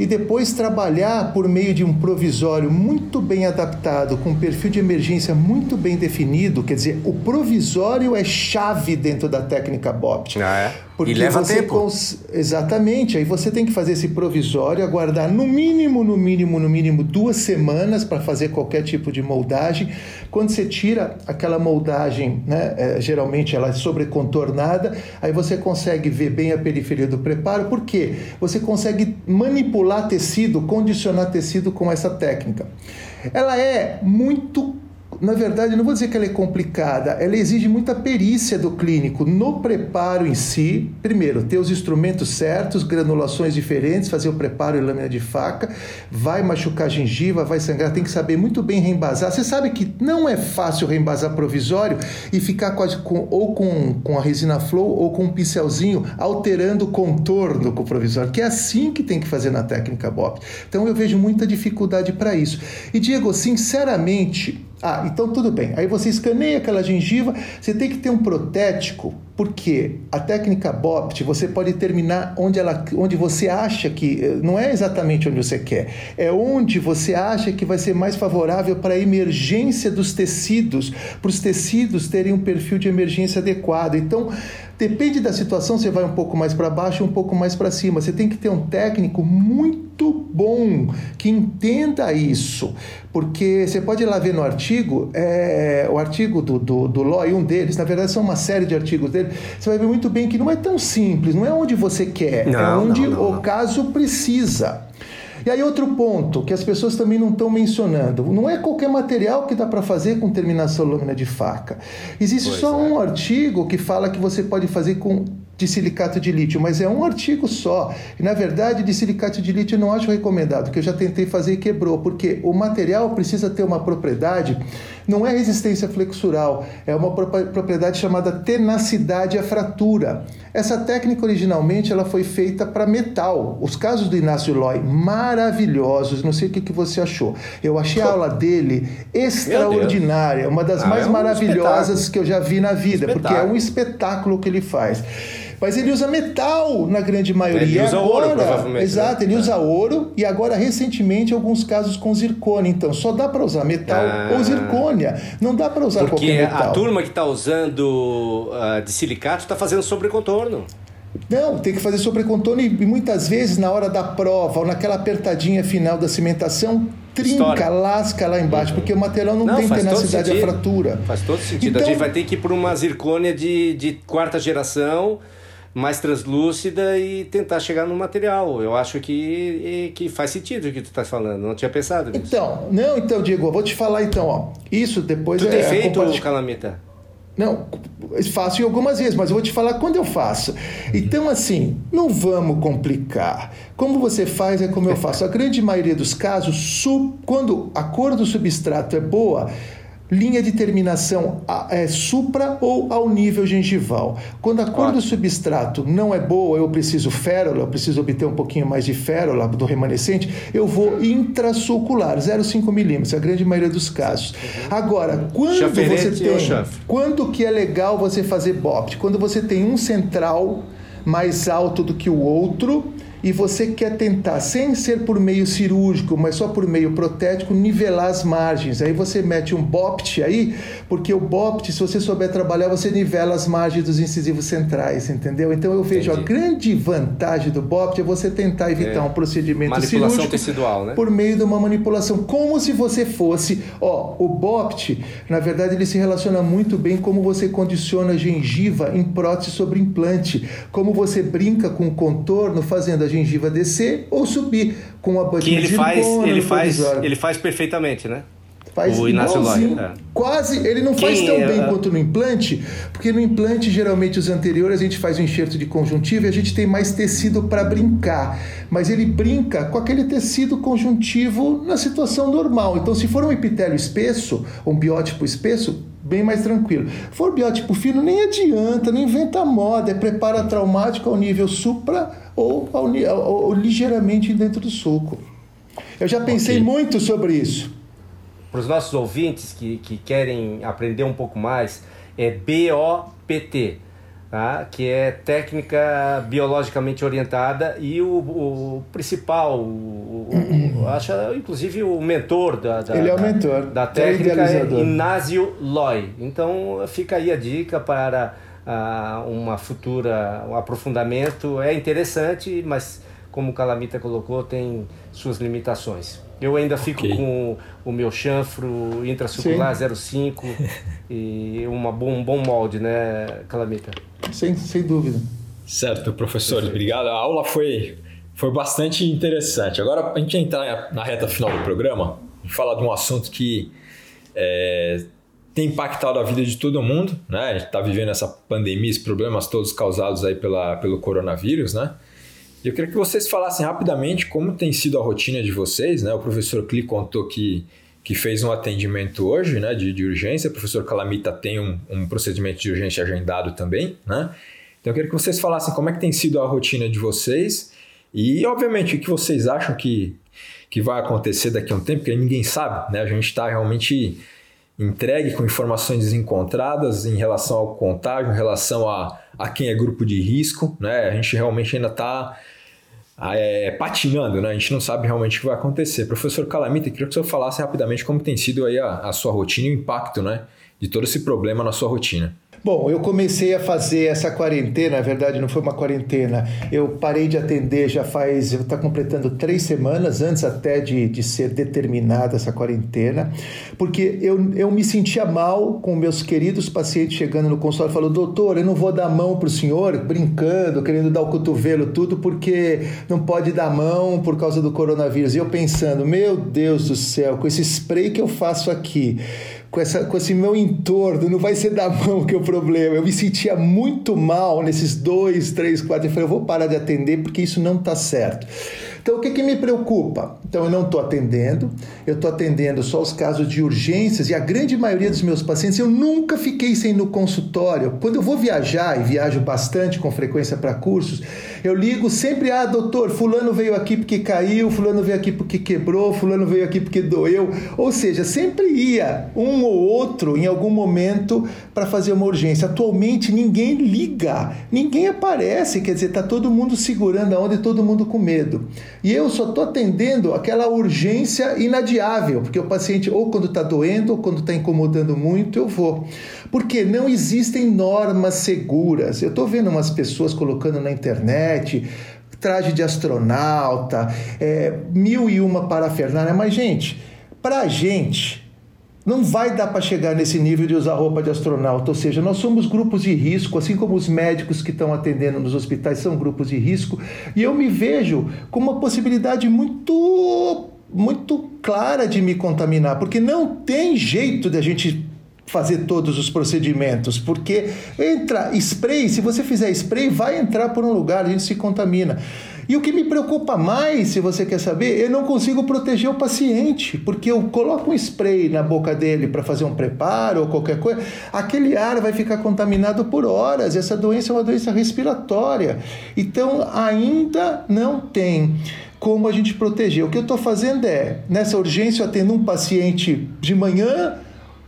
e depois trabalhar por meio de um provisório muito bem adaptado, com um perfil de emergência muito bem definido. Quer dizer, o provisório é chave dentro da técnica BOPT. Ah, é? Porque e leva tempo. Cons... Exatamente. Aí você tem que fazer esse provisório, aguardar no mínimo, no mínimo, no mínimo duas semanas para fazer qualquer tipo de moldagem. Quando você tira aquela moldagem, né, é, geralmente ela é sobrecontornada, aí você consegue ver bem a periferia do preparo. Por quê? Você consegue manipular tecido, condicionar tecido com essa técnica. Ela é muito na verdade, não vou dizer que ela é complicada, ela exige muita perícia do clínico no preparo em si. Primeiro, ter os instrumentos certos, granulações diferentes, fazer o preparo em lâmina de faca, vai machucar a gengiva, vai sangrar, tem que saber muito bem reembasar. Você sabe que não é fácil reembasar provisório e ficar com, com, ou com, com a resina flow ou com um pincelzinho alterando o contorno com o provisório, que é assim que tem que fazer na técnica BOP. Então eu vejo muita dificuldade para isso. E Diego, sinceramente, ah, então tudo bem. Aí você escaneia aquela gengiva, você tem que ter um protético, porque a técnica BOPT você pode terminar onde, ela, onde você acha que. Eh, não é exatamente onde você quer, é onde você acha que vai ser mais favorável para a emergência dos tecidos, para os tecidos terem um perfil de emergência adequado. Então, Depende da situação, você vai um pouco mais para baixo, um pouco mais para cima. Você tem que ter um técnico muito bom que entenda isso, porque você pode ir lá ver no artigo, é, o artigo do, do, do Loy, um deles, na verdade são uma série de artigos dele, você vai ver muito bem que não é tão simples, não é onde você quer, é não, é onde não, não, o caso precisa. E aí outro ponto que as pessoas também não estão mencionando, não é qualquer material que dá para fazer com terminação lâmina de faca. Existe pois só é. um artigo que fala que você pode fazer com de silicato de lítio, mas é um artigo só. E na verdade, de silicato de lítio eu não acho recomendado, que eu já tentei fazer e quebrou, porque o material precisa ter uma propriedade, não é resistência flexural, é uma propriedade chamada tenacidade à fratura. Essa técnica originalmente ela foi feita para metal. Os casos do Inácio Loi, maravilhosos, não sei o que, que você achou. Eu achei a aula dele extraordinária, uma das ah, mais é um maravilhosas espetáculo. que eu já vi na vida, porque é um espetáculo que ele faz. Mas ele usa metal na grande maioria. Ele usa agora, ouro, provavelmente. Né? Exato, ele é. usa ouro e agora, recentemente, alguns casos com zircônia. Então, só dá para usar metal ah. ou zircônia. Não dá para usar Porque qualquer metal. Porque a turma que está usando uh, de silicato está fazendo sobrecontorno. Não, tem que fazer sobrecontorno e, e muitas vezes na hora da prova ou naquela apertadinha final da cimentação, trinca, História. lasca lá embaixo, porque o material não, não tem tenacidade à fratura. Faz todo sentido. Então, a gente vai ter que ir por uma zircônia de, de quarta geração mais translúcida e tentar chegar no material. Eu acho que, que faz sentido o que tu está falando. Não tinha pensado nisso. Então, não, então, Diego, eu vou te falar então, ó. Isso depois tu é. Tu tem feito, compartilh... Calamita? Não, faço algumas vezes, mas eu vou te falar quando eu faço. Então, assim, não vamos complicar. Como você faz é como eu faço. A grande maioria dos casos, quando a cor do substrato é boa, linha de terminação é supra ou ao nível gengival. Quando a cor Ótimo. do substrato não é boa, eu preciso férola, eu preciso obter um pouquinho mais de férola do remanescente, eu vou intrasulcular, 0,5 milímetros, a grande maioria dos casos. Uhum. Agora, quando você tem, quando que é legal você fazer BOPT? Quando você tem um central mais alto do que o outro, e você quer tentar, sem ser por meio cirúrgico, mas só por meio protético, nivelar as margens. Aí você mete um BOPT aí, porque o BOPT, se você souber trabalhar, você nivela as margens dos incisivos centrais, entendeu? Então eu vejo Entendi. a grande vantagem do BOPT é você tentar evitar é. um procedimento manipulação cirúrgico tecidual, né? por meio de uma manipulação, como se você fosse, ó, o BOPT, na verdade ele se relaciona muito bem como você condiciona a gengiva em prótese sobre implante, como você brinca com o contorno fazendo a gengiva descer ou subir com a que ele faz ele faz ele faz perfeitamente né? Faz o Inácio é. quase. Ele não Quem faz tão é, bem quanto no implante porque no implante geralmente os anteriores a gente faz um enxerto de conjuntivo e a gente tem mais tecido para brincar. Mas ele brinca com aquele tecido conjuntivo na situação normal. Então se for um epitélio espesso um biótipo espesso bem mais tranquilo. For biótipo fino, nem adianta, não inventa moda, é prepara traumático ao nível supra ou, ou, ou ligeiramente dentro do suco. Eu já pensei okay. muito sobre isso. Para os nossos ouvintes que, que querem aprender um pouco mais, é BOPT tá? que é técnica biologicamente orientada e o, o principal, o, o, acho inclusive o mentor da, da, Ele é o mentor, da, da técnica é Inácio Loy. Então fica aí a dica para uh, uma futura um aprofundamento. É interessante, mas como o Calamita colocou, tem suas limitações. Eu ainda fico okay. com o meu chanfro intracircular 05 e uma, um bom molde, né, Calamita? Sem, sem dúvida. Certo, professor, obrigado. A aula foi, foi bastante interessante. Agora, a gente entrar na reta final do programa e falar de um assunto que é, tem impactado a vida de todo mundo, né? A gente está vivendo essa pandemia, esses problemas todos causados aí pela, pelo coronavírus, né? Eu queria que vocês falassem rapidamente como tem sido a rotina de vocês, né? O professor Kli contou que, que fez um atendimento hoje, né, de, de urgência. O professor Calamita tem um, um procedimento de urgência agendado também, né? Então eu queria que vocês falassem como é que tem sido a rotina de vocês e, obviamente, o que vocês acham que, que vai acontecer daqui a um tempo, porque ninguém sabe, né? A gente está realmente entregue com informações desencontradas em relação ao contágio, em relação a, a quem é grupo de risco, né? A gente realmente ainda está é, patinando, né? A gente não sabe realmente o que vai acontecer. Professor Calamita, queria que o senhor falasse rapidamente como tem sido aí a, a sua rotina e o impacto, né? De todo esse problema na sua rotina. Bom, eu comecei a fazer essa quarentena, na verdade não foi uma quarentena, eu parei de atender já faz, está completando três semanas, antes até de, de ser determinada essa quarentena, porque eu, eu me sentia mal com meus queridos pacientes chegando no consultório, falando, doutor, eu não vou dar mão para o senhor, brincando, querendo dar o cotovelo, tudo, porque não pode dar mão por causa do coronavírus. E eu pensando, meu Deus do céu, com esse spray que eu faço aqui, com, essa, com esse meu entorno, não vai ser da mão que é o problema. Eu me sentia muito mal nesses dois, três, quatro. Eu falei, eu vou parar de atender porque isso não está certo. Então, o que, que me preocupa? Então, eu não estou atendendo, eu estou atendendo só os casos de urgências e a grande maioria dos meus pacientes eu nunca fiquei sem ir no consultório. Quando eu vou viajar, e viajo bastante com frequência para cursos, eu ligo sempre: ah, doutor, Fulano veio aqui porque caiu, Fulano veio aqui porque quebrou, Fulano veio aqui porque doeu. Ou seja, sempre ia um ou outro em algum momento para fazer uma urgência. Atualmente, ninguém liga, ninguém aparece, quer dizer, está todo mundo segurando a onda e todo mundo com medo. E eu só estou atendendo aquela urgência inadiável, porque o paciente, ou quando está doendo, ou quando está incomodando muito, eu vou. Porque não existem normas seguras. Eu estou vendo umas pessoas colocando na internet traje de astronauta, é, mil e uma parafernália, mas, gente, para a gente não vai dar para chegar nesse nível de usar roupa de astronauta, ou seja, nós somos grupos de risco, assim como os médicos que estão atendendo nos hospitais são grupos de risco, e eu me vejo com uma possibilidade muito muito clara de me contaminar, porque não tem jeito de a gente fazer todos os procedimentos, porque entra spray, se você fizer spray, vai entrar por um lugar, a gente se contamina. E o que me preocupa mais, se você quer saber, eu não consigo proteger o paciente, porque eu coloco um spray na boca dele para fazer um preparo ou qualquer coisa, aquele ar vai ficar contaminado por horas. Essa doença é uma doença respiratória. Então, ainda não tem como a gente proteger. O que eu estou fazendo é, nessa urgência, eu atendo um paciente de manhã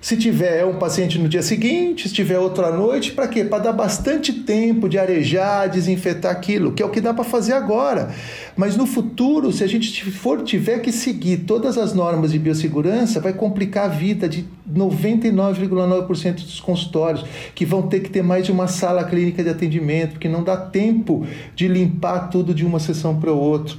se tiver um paciente no dia seguinte, se tiver outro à noite, para quê? Para dar bastante tempo de arejar, desinfetar aquilo, que é o que dá para fazer agora. Mas no futuro, se a gente for tiver que seguir todas as normas de biossegurança, vai complicar a vida de 99,9% dos consultórios, que vão ter que ter mais de uma sala clínica de atendimento, porque não dá tempo de limpar tudo de uma sessão para outra.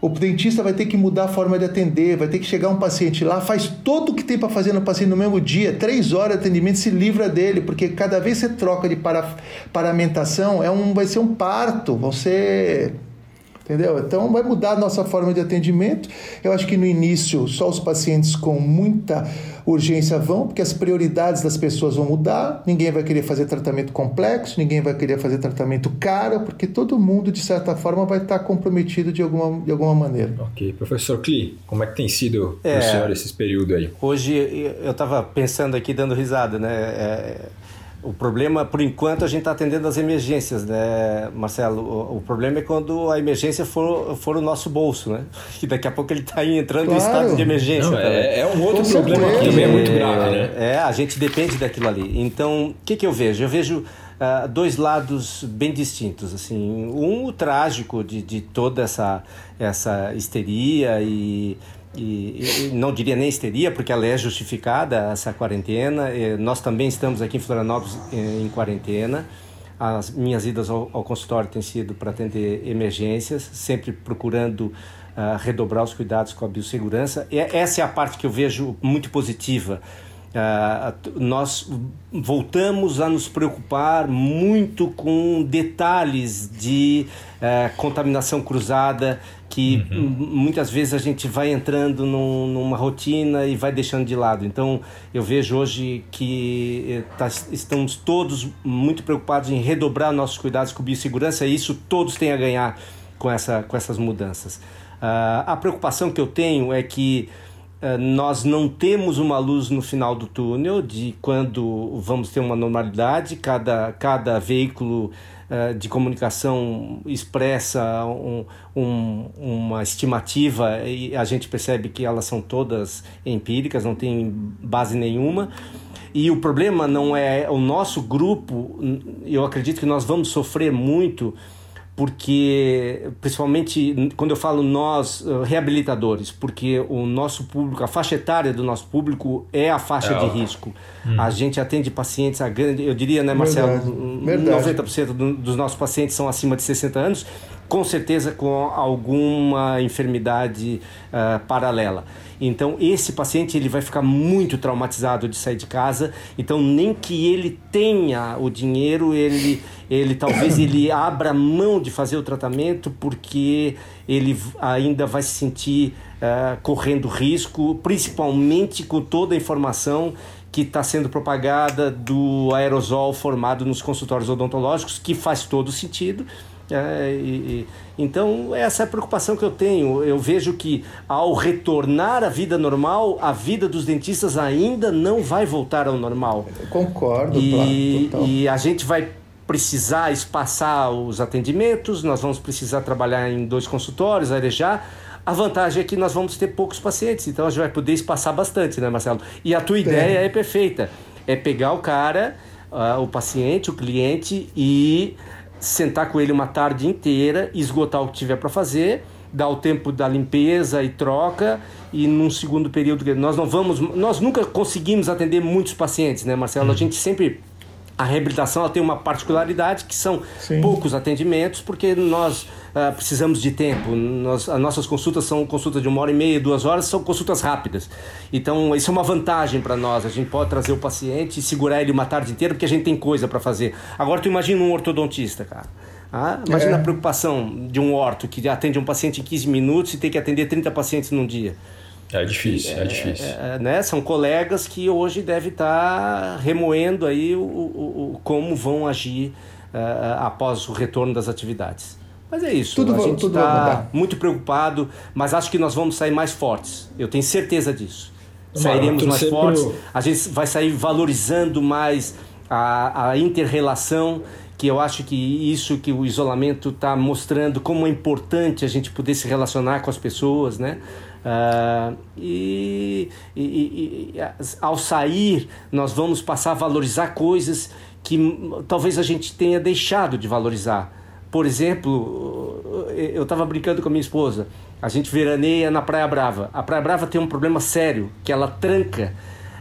O dentista vai ter que mudar a forma de atender, vai ter que chegar um paciente lá, faz todo o que tem para fazer no paciente no mesmo dia, três horas de atendimento, se livra dele, porque cada vez que você troca de para, paramentação, é um, vai ser um parto, vão ser entendeu? Então vai mudar a nossa forma de atendimento. Eu acho que no início só os pacientes com muita urgência vão, porque as prioridades das pessoas vão mudar. Ninguém vai querer fazer tratamento complexo, ninguém vai querer fazer tratamento caro, porque todo mundo de certa forma vai estar comprometido de alguma, de alguma maneira. Ok, professor Kli, como é que tem sido é, para o senhor esses períodos aí? Hoje eu estava pensando aqui dando risada, né? É, o problema, por enquanto, a gente está atendendo as emergências, né, Marcelo? O, o, problema é quando a emergência for, for o nosso bolso, né? Que daqui a pouco ele está entrando claro. em estado de emergência. Não, é, é, um outro Com problema certeza. que também é muito grave, né? É, a gente depende daquilo ali. Então, o que, que eu vejo? Eu vejo uh, dois lados bem distintos. Assim, um, o trágico de, de toda essa, essa histeria e e, e, não diria nem histeria, porque ela é justificada, essa quarentena. E nós também estamos aqui em Florianópolis em, em quarentena. As minhas idas ao, ao consultório têm sido para atender emergências, sempre procurando uh, redobrar os cuidados com a biossegurança. E essa é a parte que eu vejo muito positiva. Uh, nós voltamos a nos preocupar muito com detalhes de uh, contaminação cruzada que uhum. muitas vezes a gente vai entrando num, numa rotina e vai deixando de lado. Então, eu vejo hoje que eh, tá, estamos todos muito preocupados em redobrar nossos cuidados com biossegurança e isso todos têm a ganhar com, essa, com essas mudanças. Uh, a preocupação que eu tenho é que uh, nós não temos uma luz no final do túnel de quando vamos ter uma normalidade, cada, cada veículo eh, de comunicação expressa um, um, uma estimativa e a gente percebe que elas são todas empíricas, não tem base nenhuma. E o problema não é o nosso grupo, eu acredito que nós vamos sofrer muito porque principalmente quando eu falo nós eh, reabilitadores, porque o nosso público, a faixa etária do nosso público é a faixa é, de risco. Hum. A gente atende pacientes, a grande, eu diria, né, Marcelo, Verdade. 90% do, dos nossos pacientes são acima de 60 anos, com certeza com alguma enfermidade uh, paralela. Então esse paciente ele vai ficar muito traumatizado de sair de casa. Então nem que ele tenha o dinheiro, ele, ele talvez ele abra mão de fazer o tratamento porque ele ainda vai se sentir uh, correndo risco, principalmente com toda a informação que está sendo propagada do aerosol formado nos consultórios odontológicos, que faz todo sentido. É, e, e, então, essa é a preocupação que eu tenho. Eu vejo que ao retornar à vida normal, a vida dos dentistas ainda não vai voltar ao normal. Eu concordo, e, claro, e a gente vai precisar espaçar os atendimentos, nós vamos precisar trabalhar em dois consultórios, arejar. A vantagem é que nós vamos ter poucos pacientes, então a gente vai poder espaçar bastante, né, Marcelo? E a tua ideia é, é perfeita: é pegar o cara, uh, o paciente, o cliente e sentar com ele uma tarde inteira, esgotar o que tiver para fazer, dar o tempo da limpeza e troca e num segundo período nós não vamos, nós nunca conseguimos atender muitos pacientes, né, Marcelo? A uhum. gente sempre a reabilitação tem uma particularidade que são Sim. poucos atendimentos, porque nós uh, precisamos de tempo. Nós, as nossas consultas são consultas de uma hora e meia, duas horas, são consultas rápidas. Então, isso é uma vantagem para nós. A gente pode trazer o paciente e segurar ele uma tarde inteira, porque a gente tem coisa para fazer. Agora, tu imagina um ortodontista, cara. Ah, imagina é. a preocupação de um orto que atende um paciente em 15 minutos e tem que atender 30 pacientes num dia. É difícil, é, é difícil. É, é, né? São colegas que hoje devem estar remoendo aí o, o, o como vão agir uh, após o retorno das atividades. Mas é isso, tudo a gente está muito preocupado, mas acho que nós vamos sair mais fortes. Eu tenho certeza disso. Sairemos mais fortes, pro... a gente vai sair valorizando mais a, a inter-relação, que eu acho que isso que o isolamento está mostrando, como é importante a gente poder se relacionar com as pessoas, né? Uh, e, e, e, ao sair, nós vamos passar a valorizar coisas que talvez a gente tenha deixado de valorizar. Por exemplo, eu estava brincando com a minha esposa. A gente veraneia na Praia Brava. A Praia Brava tem um problema sério, que ela tranca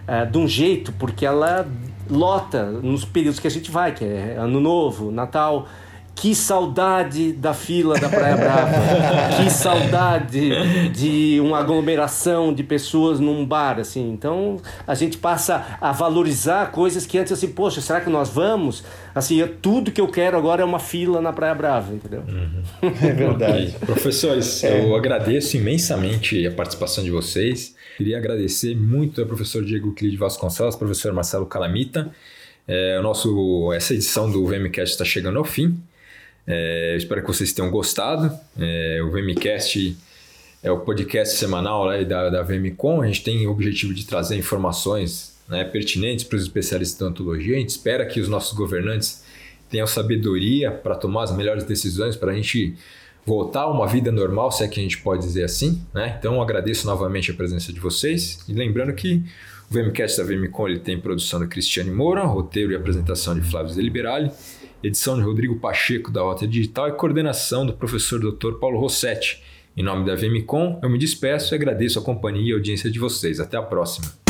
uh, de um jeito, porque ela lota nos períodos que a gente vai, que é Ano Novo, Natal. Que saudade da fila da Praia Brava. que saudade de uma aglomeração de pessoas num bar, assim. Então, a gente passa a valorizar coisas que antes, assim, poxa, será que nós vamos? Assim, tudo que eu quero agora é uma fila na Praia Brava, entendeu? Uhum. É verdade. Professores, é. eu agradeço imensamente a participação de vocês. Queria agradecer muito ao professor Diego Clide Vasconcelos, professor Marcelo Calamita. É, o nosso, essa edição do VMCast está chegando ao fim. É, espero que vocês tenham gostado. É, o VMcast é o podcast semanal né, da, da. A gente tem o objetivo de trazer informações né, pertinentes para os especialistas de odontologia. A gente espera que os nossos governantes tenham sabedoria para tomar as melhores decisões para a gente voltar a uma vida normal, se é que a gente pode dizer assim. Né? Então, agradeço novamente a presença de vocês. E lembrando que o VMcast da VMcom ele tem produção da Cristiane Moura, roteiro e apresentação de Flávio Deliberali edição de Rodrigo Pacheco da Rota Digital e coordenação do professor Dr. Paulo Rossetti. Em nome da VMcom, eu me despeço e agradeço a companhia e audiência de vocês. Até a próxima.